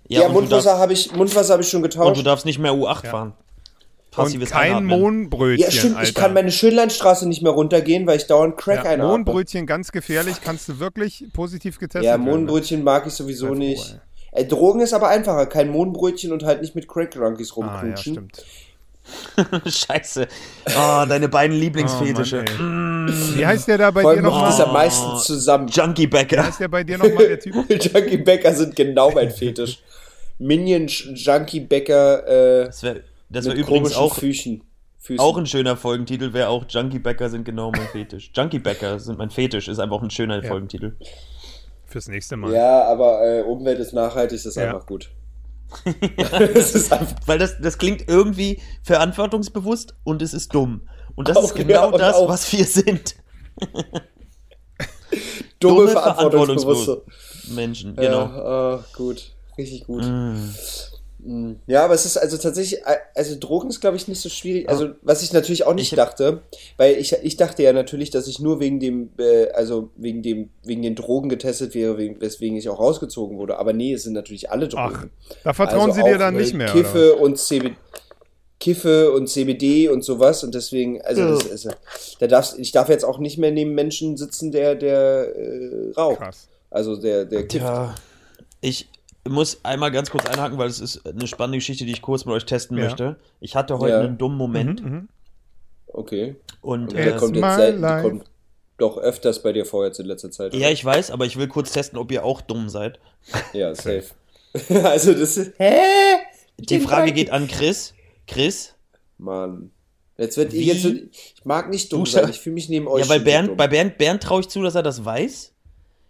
Ja, und, du Mundwasser darfst, habe ich, Mundwasser habe ich schon und du getauscht. darfst nicht mehr U8 fahren. Und kein Einatmen. Mohnbrötchen, Ja, stimmt, Alter. ich kann meine Schönleinstraße nicht mehr runtergehen, weil ich dauernd Crack ja, einatme. Mohnbrötchen ganz gefährlich, kannst du wirklich positiv getestet Ja, werden. ne? Mohnbrötchen mag ich sowieso froh, nicht. Ey, Drogen ist aber einfacher. Kein Mohnbrötchen und halt nicht mit Crack-Runkies Ah, ja, rumknutschen. stimmt. (laughs) Scheiße. Oh, deine beiden Oh, Lieblingsfetische. Mann, ey. Wie heißt der da bei Vor dir nochmal? am meisten zusammen. Junkie Wie Bäcker. heißt der bei dir nochmal, der Typ? (laughs) Junkie Bäcker sind genau mein Fetisch. Minion Junkie Bäcker äh, Das wäre das wär mit übrigens komischen auch, Füßen. Füßen. auch ein schöner Folgentitel, wäre auch Junkie Bäcker sind genau mein Fetisch. (laughs) Junkie Bäcker sind mein Fetisch, ist einfach auch ein schöner Ja. Folgentitel. Fürs nächste Mal. Ja, aber äh, Umwelt ist nachhaltig, ist Ja. einfach gut. (laughs) das ist einfach. Weil das, das klingt irgendwie verantwortungsbewusst und es ist dumm. Und das Auch, ist genau ja, das, auch- was wir sind. (laughs) Dumme, Dumme, verantwortungsbewusste. Menschen, genau. Ja, oh, gut. Richtig gut. Mm. Mm. Ja, aber es ist also tatsächlich, äh, also Drogen ist, glaube ich, nicht so schwierig. Also, was ich natürlich auch nicht Ich- dachte, weil ich, ich dachte ja natürlich, dass ich nur wegen dem, äh, also wegen dem, wegen den Drogen getestet wäre, wegen, weswegen ich auch rausgezogen wurde. Aber nee, es sind natürlich alle Drogen. Da vertrauen Also sie dir dann äh, nicht mehr. Kiffe und CBD. Kiffe und CBD und sowas und deswegen, also Ja. das ist, da darfst, ich darf jetzt auch nicht mehr neben Menschen sitzen, der, der äh, oder? raucht. Krass. Also der, der kifft. Tja, ich muss einmal ganz kurz einhaken, weil es ist eine spannende Geschichte, die ich kurz mit euch testen Ja. möchte. Ich hatte heute Ja. einen dummen Moment Mhm, mhm. Okay. und Und Ja, der kommt jetzt selten, die kommt doch öfters bei dir vor jetzt in letzter Zeit. ja, oder? ich weiß, aber ich will kurz testen, ob ihr auch dumm seid. Ja, safe. (laughs) also das ist. Hä? Die Frage geht an Chris. Chris, Mann. Jetzt wird Wie? jetzt wird, ich mag nicht dumm Du sein. Ich fühle mich neben euch. ja, weil Bernd, dumm. bei Bernd, Bernd traue ich zu, dass er das weiß.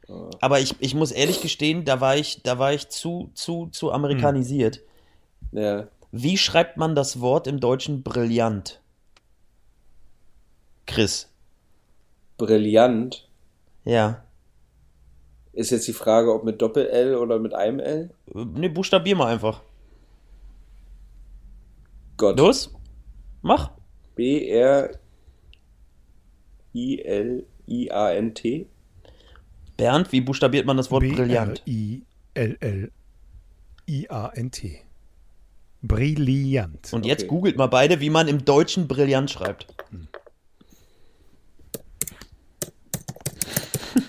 Ah. Aber ich, ich muss ehrlich gestehen, da war ich, da war ich zu, zu, zu amerikanisiert. Ja. Wie schreibt man das Wort im Deutschen brillant? Chris. Brillant. Ja. Ist jetzt die Frage, ob mit Doppel-L oder mit einem L? Äh, Ne, buchstabier mal einfach. Gott. Los? Mach. B-R-I-L-I-A-N-T. Bernd, wie buchstabiert man das Wort brillant? B-R-I-L-L-I-A-N-T. Brillant. Und jetzt Okay. googelt mal beide, wie man im Deutschen brillant schreibt.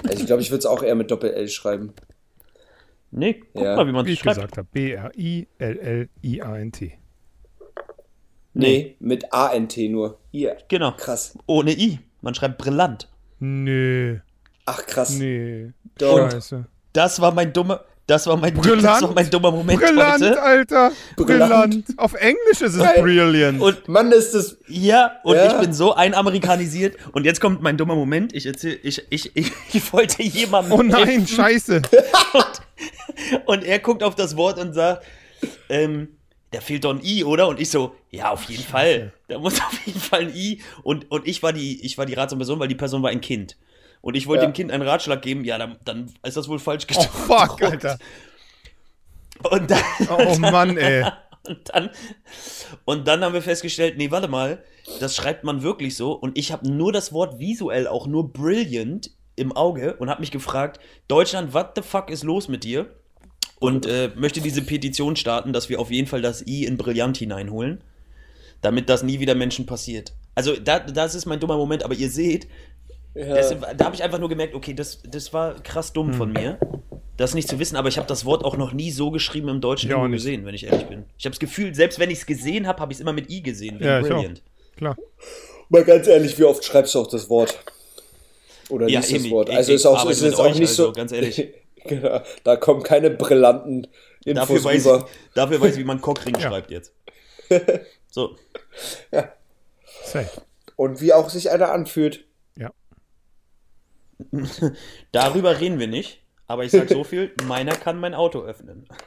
Also ich glaube, ich würde es auch eher mit Doppel-L schreiben. Nee, guck Ja. mal, wie man Wie es ich schreibt. gesagt habe. B-R-I-L-L-I-A-N-T. Nee, mit A-N-T nur. Ihr. Genau. Krass. Ohne I. Man schreibt brillant. Nö. Ach krass. Nee. Don't. Scheiße. Das war mein dummer, das war mein, Brillant. das war mein dummer Moment Brillant, heute. Alter. Brillant. Brillant. Auf Englisch ist es Geil. brilliant. Und Mann, ist das. ja, und Ja. ich bin so einamerikanisiert. Und jetzt kommt mein dummer Moment. Ich erzähl, ich, ich, ich, (laughs) ich wollte jemandem. oh nein, helfen. scheiße. (laughs) Und er guckt auf das Wort und sagt, ähm, da fehlt doch ein I, oder? Und ich so, ja, auf jeden Fall. Da muss auf jeden Fall ein I. Und, und ich war die, ich war die ratsame Person, weil die Person war ein Kind. Und ich wollte Ja. dem Kind einen Ratschlag geben, ja, dann, dann ist das wohl falsch Oh gedruckt. fuck, Alter. Und dann, Oh Mann, ey. (laughs) und dann, und dann haben wir festgestellt, nee, warte mal, das schreibt man wirklich so. Und ich habe nur das Wort visuell auch nur brilliant im Auge und habe mich gefragt, Deutschland, what the fuck ist los mit dir? Und äh, möchte diese Petition starten, dass wir auf jeden Fall das I in brillant hineinholen, damit das nie wieder Menschen passiert. Also da, das ist mein dummer Moment, aber ihr seht, Ja. das, da habe ich einfach nur gemerkt, okay, das, das war krass dumm von mir, das nicht zu wissen, aber ich habe das Wort auch noch nie so geschrieben im Deutschen Ich nicht. gesehen, wenn ich ehrlich bin. Ich habe das Gefühl, selbst wenn ich es gesehen habe, habe ich es immer mit I gesehen, Ja, ich. Brilliant. Klar. Mal ganz ehrlich, wie oft schreibst du auch das Wort? Oder Ja, liest das Emi, Wort? ich- Also ich ist auch, ist jetzt auch nicht so. also, ganz ehrlich. (laughs) genau, da kommen keine brillanten Dafür Infos weiß, ich, rüber. dafür weiß ich, wie man Cockring Ja. schreibt jetzt. (laughs) So, Safe. Und wie auch sich einer anfühlt. (laughs) Darüber reden wir nicht, aber ich sag so viel, (laughs) meiner kann mein Auto öffnen. (laughs)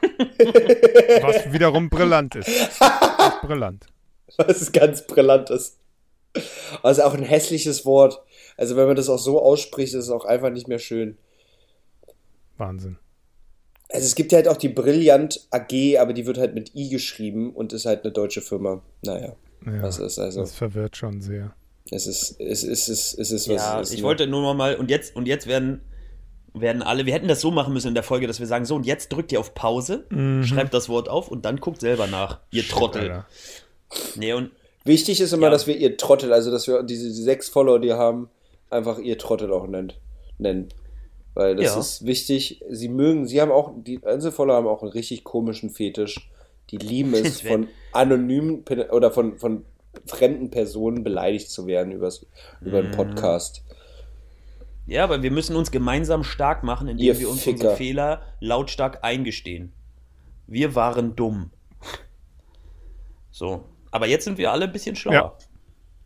Was wiederum brillant ist. ist brillant. Was ganz brillant ist. Also auch ein hässliches Wort. Also wenn man das auch so ausspricht, ist es auch einfach nicht mehr schön. Wahnsinn. Also es gibt ja halt auch die Brillant AG, aber die wird halt mit I geschrieben und ist halt eine deutsche Firma. Naja, Ja, was ist also? das verwirrt schon sehr. Es ist, es ist, es ist, es ist was Ja, es ist. ich wollte nur noch mal, und jetzt, und jetzt werden, werden alle, wir hätten das so machen müssen in der Folge, dass wir sagen, so, und jetzt drückt ihr auf Pause, schreibt das Wort auf und dann guckt selber nach, ihr Trottel. Alter. Nee, und Wichtig ist immer, Ja. dass wir ihr Trottel, also dass wir diese sechs Follower, die haben, einfach ihr Trottel auch nennt, nennen. Weil das Ja. ist wichtig. Sie mögen, sie haben auch, die Einzelfollower haben auch einen richtig komischen Fetisch. Die lieben es, (laughs) von anonymen oder von, von fremden Personen beleidigt zu werden übers, über Mhm. einen Podcast. ja, aber wir müssen uns gemeinsam stark machen, indem Ihr wir uns Ficker. unsere Fehler lautstark eingestehen. Wir waren dumm. So. Aber jetzt sind wir alle ein bisschen schlauer. Ja.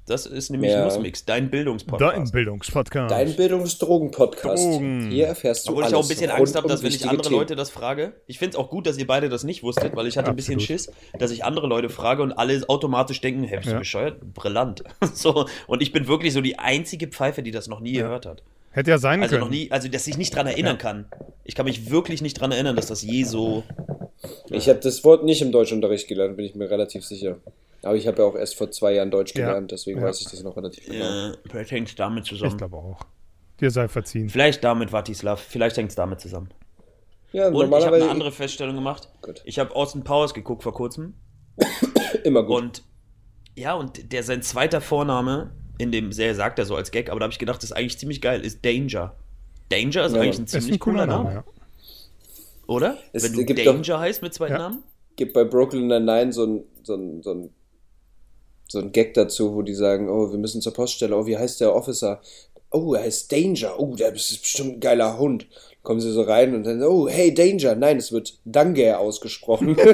Das ist nämlich Ja. Nussmix, dein Bildungspodcast. Dein Bildungspodcast. Dein Bildungsdrogen-Podcast. Drogen. Hier erfährst du Obwohl ich alles auch ein bisschen Angst habe, um dass wenn ich andere Themen. Leute das frage, ich finde es auch gut, dass ihr beide das nicht wusstet, weil ich hatte ein bisschen Absolut. Schiss, dass ich andere Leute frage und alle automatisch denken, hä, bist du Ja. bescheuert? Brillant. (laughs) so, und ich bin wirklich so die einzige Pfeife, die das noch nie gehört hat. Hätte ja sein Also können. noch nie, also dass ich nicht dran erinnern kann. Ich kann mich wirklich nicht dran erinnern, dass das je so. Ich habe das Wort nicht im Deutschunterricht gelernt, bin ich mir relativ sicher. Aber ich habe ja auch erst vor zwei Jahren Deutsch Ja. gelernt, deswegen Ja. weiß ich das noch relativ genau. Äh, vielleicht hängt es damit Ich zusammen. glaube auch. Dir sei verziehen. Vielleicht damit, Vatislav. Vielleicht hängt es damit zusammen. Ja, Und ich habe normalerweise eine andere Feststellung gemacht. Gut. Ich habe Austin Powers geguckt vor kurzem. (coughs) immer gut. Und ja, und der sein zweiter Vorname, in dem sehr sagt er so als Gag, aber da habe ich gedacht, das ist eigentlich ziemlich geil, ist Danger. Danger ist Ja, eigentlich ein Ist ein ziemlich cooler cooler Name, Name, ja. oder? Es Wenn du gibt Danger heißt mit zweiten Ja. Namen? gibt bei Brooklyn Nine-Nine so ein, so ein, so ein, so ein Gag dazu, wo die sagen, oh, wir müssen zur Poststelle, oh, wie heißt der Officer? Oh, er heißt Danger, oh, der ist bestimmt ein geiler Hund. Kommen sie so rein und dann, oh, hey, Danger. Nein, es wird Danger ausgesprochen. (laughs)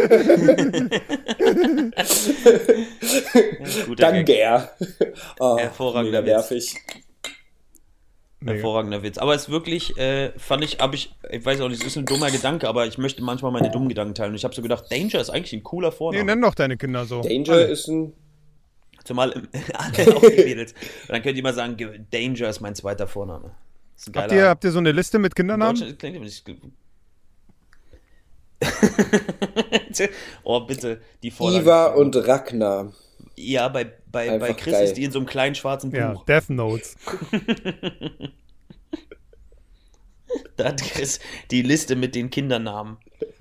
Guter Gag. Danger. Oh, Hervorragender mega Witz. nervig. Nee. Hervorragender Witz. Aber es ist wirklich, äh, fand ich, habe ich, ich weiß auch nicht, es ist ein dummer Gedanke, aber ich möchte manchmal meine dummen Gedanken teilen. Und ich habe so gedacht, Danger ist eigentlich ein cooler Nee, Vorname. nenn doch deine Kinder so. Danger Alle. ist ein, Zumal im- (laughs) (laughs) alle auch die Mädels. (laughs) Und dann könnt ihr mal sagen, ge- Danger ist mein zweiter Vorname. Das ist ein Habt ihr, habt ihr so eine Liste mit In Kindernamen? Deutschland klingt aber nicht. oh, bitte, die Vorlage. Iva und Ragnar. Ja, bei, bei, bei Chris geil. ist die in so einem kleinen schwarzen Buch. Ja, Death Notes. (laughs) Da hat Chris die Liste mit den Kindernamen.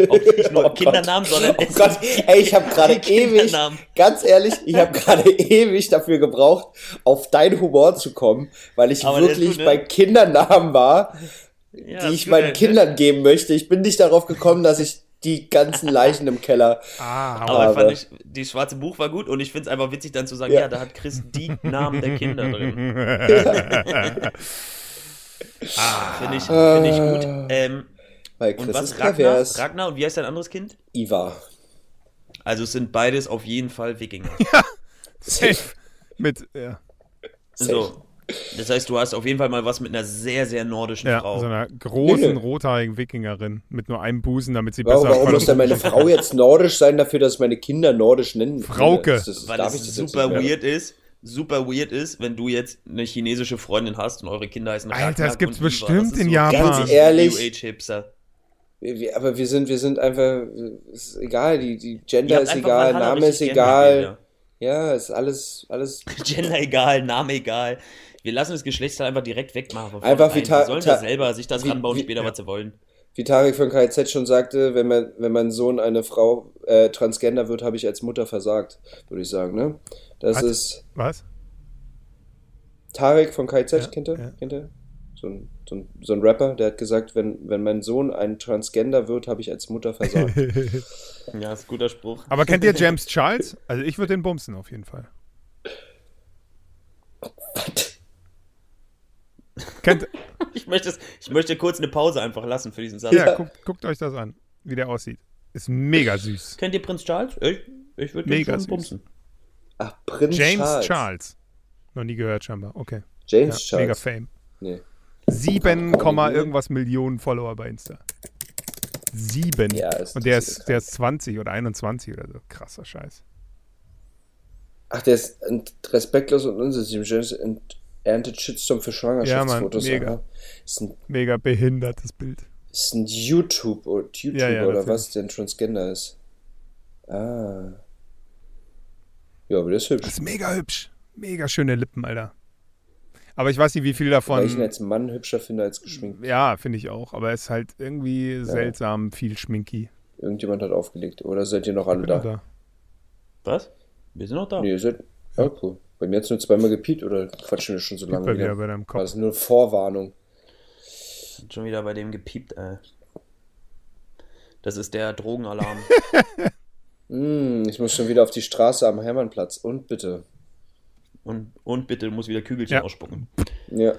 Auch nicht nur Oh Gott. Kindernamen, sondern Oh Gott, ey, ich habe gerade (laughs) ewig, ganz ehrlich, ich habe gerade ewig dafür gebraucht, auf deinen Humor zu kommen, weil ich Aber wirklich gut, ne? bei Kindernamen war, Ja, die ich gut, meinen ne? Kindern geben möchte. Ich bin nicht darauf gekommen, dass ich die ganzen Leichen im Keller. Ah, Aber, Aber- fand ich, die schwarze Buch war gut und ich finde es einfach witzig, dann zu sagen, ja. Ja. da hat Chris die Namen der Kinder drin. (laughs) Finde ich, find ich gut. Ähm, Weil und Chris was? ist Ragnar? pervers. Ragnar und wie heißt dein anderes Kind? Iva. Also es sind beides auf jeden Fall Wikinger. (laughs) Safe. Mit, ja, so. Das heißt, du hast auf jeden Fall mal was mit einer sehr, sehr nordischen ja Frau. so einer großen, Nö. rothaarigen Wikingerin mit nur einem Busen, damit sie Warum, besser warum muss denn meine Frau jetzt nordisch sein dafür, dass meine Kinder nordisch nennen? Frauke. Das, das, weil darf es ich das super weird ist, super weird ist, wenn du jetzt eine chinesische Freundin hast und eure Kinder heißen Alter, Ragnar das gibt's bestimmt Das ist in so Japan. ganz ehrlich. New Age Hipster. Wir- wir- Aber wir sind, wir sind einfach, ist egal, die, die Gender ist egal, Name ist egal. Ja, ist alles, alles. (laughs) Gender egal, Name egal. Wir lassen das Geschlechtsteil einfach direkt wegmachen. Einfach wie sollen ja selber sich das wie- ranbauen, wie- später, ja. was sie wollen. Wie Tarek von KZ schon sagte, wenn, man, wenn mein Sohn eine Frau äh, Transgender wird, habe ich als Mutter versagt, würde ich sagen, ne? Das Was? ist Was? Tarek von KZ, Ja, kennt ihr? ja. Kennt ihr? So ein, so, ein, so ein Rapper, der hat gesagt, wenn, wenn mein Sohn ein Transgender wird, habe ich als Mutter versagt. (laughs) Ja, ist ein guter Spruch. Aber kennt ihr (laughs) James Charles? Also ich würde den bumsen auf jeden Fall. Kennt, (laughs) Ich möchte, es- ich möchte kurz eine Pause einfach lassen für diesen Satz. ja, guckt, guckt euch das an, wie der aussieht. Ist mega süß. Kennt ihr Prinz Charles? Ich, ich würde den Mega schon süß. bumsen. Ach, Prinz James Charles. Charles. Noch nie gehört scheinbar. Okay. James Ja, mega Charles. Fame. Nee. 7, Komma irgendwas Millionen Follower bei Insta. Sieben. Ja, ist- Und der ist der ist 20 oder 21 oder so. Krasser Scheiß. Ach, der ist respektlos und unsensitiv. James ent- erntet Shitstorm für Schwangerschaftsfotos. Ja, Mann, mega. Ist ein, Mega behindertes Bild. ist ein YouTube oder YouTuber Ja, ja, oder natürlich. was, der ein Transgender ist. Ah. Ja, aber der ist hübsch. Das ist mega hübsch. Mega schöne Lippen, Alter. Aber ich weiß nicht, wie viel Weil ich ihn davon. als Mann hübscher finde als geschminkt. Ja, finde ich auch. Aber er ist halt irgendwie seltsam viel schminky. Irgendjemand hat aufgelegt. Oder seid ihr noch alle da? Oder? Was? Wir sind noch da. Nee, ihr seid. Ja, cool. Bei mir hat es nur zweimal gepiept oder quatschen wir schon so lange Bei wieder bei deinem War Kopf. das nur Vorwarnung? Hat Schon wieder bei dem gepiept, ey. Das ist der Drogenalarm. (laughs) Hm, ich muss schon wieder auf die Straße am Hermannplatz. Und bitte. und, und bitte, du musst wieder Kügelchen Ja. ausspucken. Ja.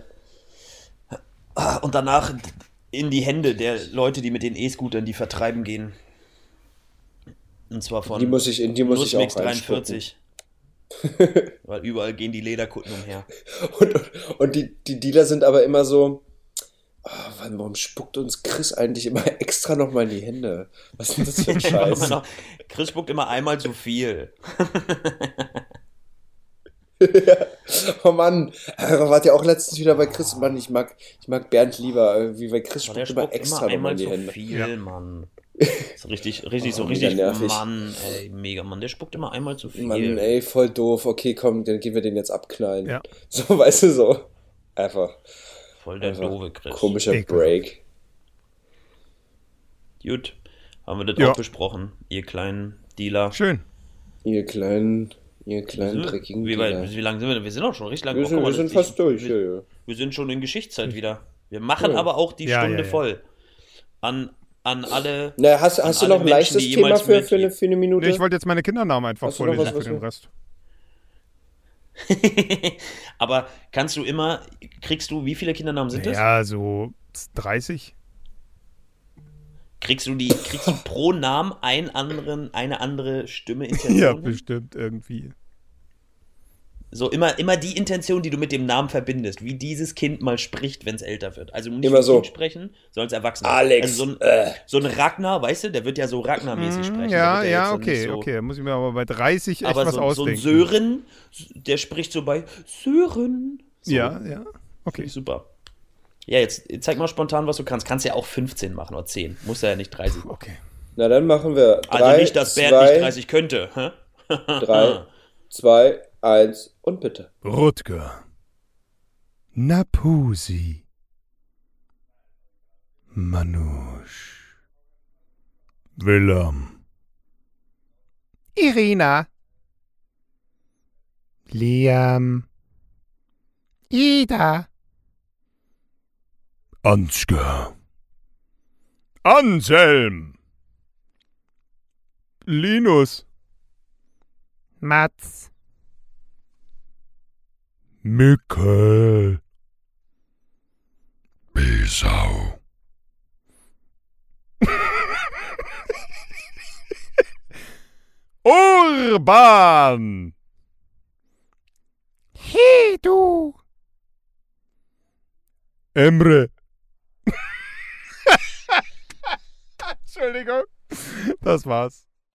Und danach in die Hände der Leute, die mit den E-Scootern die vertreiben gehen. Und zwar von Die muss ich, in die muss ich auch reinspucken. 43. (laughs) Weil überall gehen die Lederkutten umher. Und, und, und die, die Dealer sind aber immer so. Oh, warum spuckt uns Chris eigentlich immer (laughs) extra nochmal in die Hände? Was ist denn das für ein (laughs) Scheiß? Chris spuckt immer einmal zu viel. (laughs) oh Mann, äh, wart ja auch letztens wieder bei Chris. Mann, ich mag, ich mag Bernd lieber, äh, wie bei Chris Aber der spuckt immer spuckt extra immer nochmal einmal in die zu Hände. viel, Ja. Mann. So richtig, richtig, so Oh, mega richtig, nervig. Mann, ey, mega, Mann. Der spuckt immer einmal zu viel. Mann, ey, voll doof. Okay, komm, dann gehen wir den jetzt abknallen. Ja. So, weißt du, so. Einfach. Voll der einfach doofe Chris. Komischer Ekelhaft. Break. Gut, haben wir das Ja. auch besprochen, ihr kleinen Dealer. Schön. Ihr kleinen, ihr kleinen dreckigen wie, Dealer. weit, wie lange sind wir denn? Wir sind auch schon richtig lange. Wir Oh, sind, wir sind fast ich- durch, ja, Wir, ja. wir sind schon in Geschichtszeit wieder. Wir machen Ja. aber auch die Ja, Stunde ja, ja. voll. An, an alle. Na, hast, An hast du alle noch ein Menschen, leichtes Thema für, für, eine, für eine Minute? Nee, ich wollte jetzt meine Kindernamen einfach Hast du vorlesen was, für was den Rest. (laughs) aber kannst du immer, kriegst du, wie viele Kindernamen sind das? Ja, so 30. Kriegst du die, kriegst du pro Namen einen anderen, eine andere Stimme, (laughs) Intention? Ja, bestimmt irgendwie. So immer, immer die Intention, die du mit dem Namen verbindest, wie dieses Kind mal spricht, wenn es älter wird. Also nicht Immer wie so. Kind sprechen, sondern als Erwachsener. Alex, Also so ein, äh. so ein Ragnar, weißt du, der wird ja so Ragnar-mäßig sprechen. Der Ja, ja, okay, so, okay. Da muss ich mir aber bei 30 echt Aber was so, so ein ausdenken. Sören, der spricht so bei Sören. So, Ja, ja. Okay. super. Ja, jetzt zeig mal spontan, was du kannst. Kannst ja auch 15 machen oder 10. Muss ja nicht 30 machen. Okay. Na, dann machen wir. Also drei, nicht, dass Bernd nicht 30 könnte. Hä? Drei, (laughs) zwei, eins und bitte. Rutger. Napusi. Manusch. Willem. Irina. Liam. Ida. Ansgar. Anselm. Linus. Mats. Mikkel. Bisau. (laughs) Urban. Hey, du. Emre. (laughs) Entschuldigung. Das war's.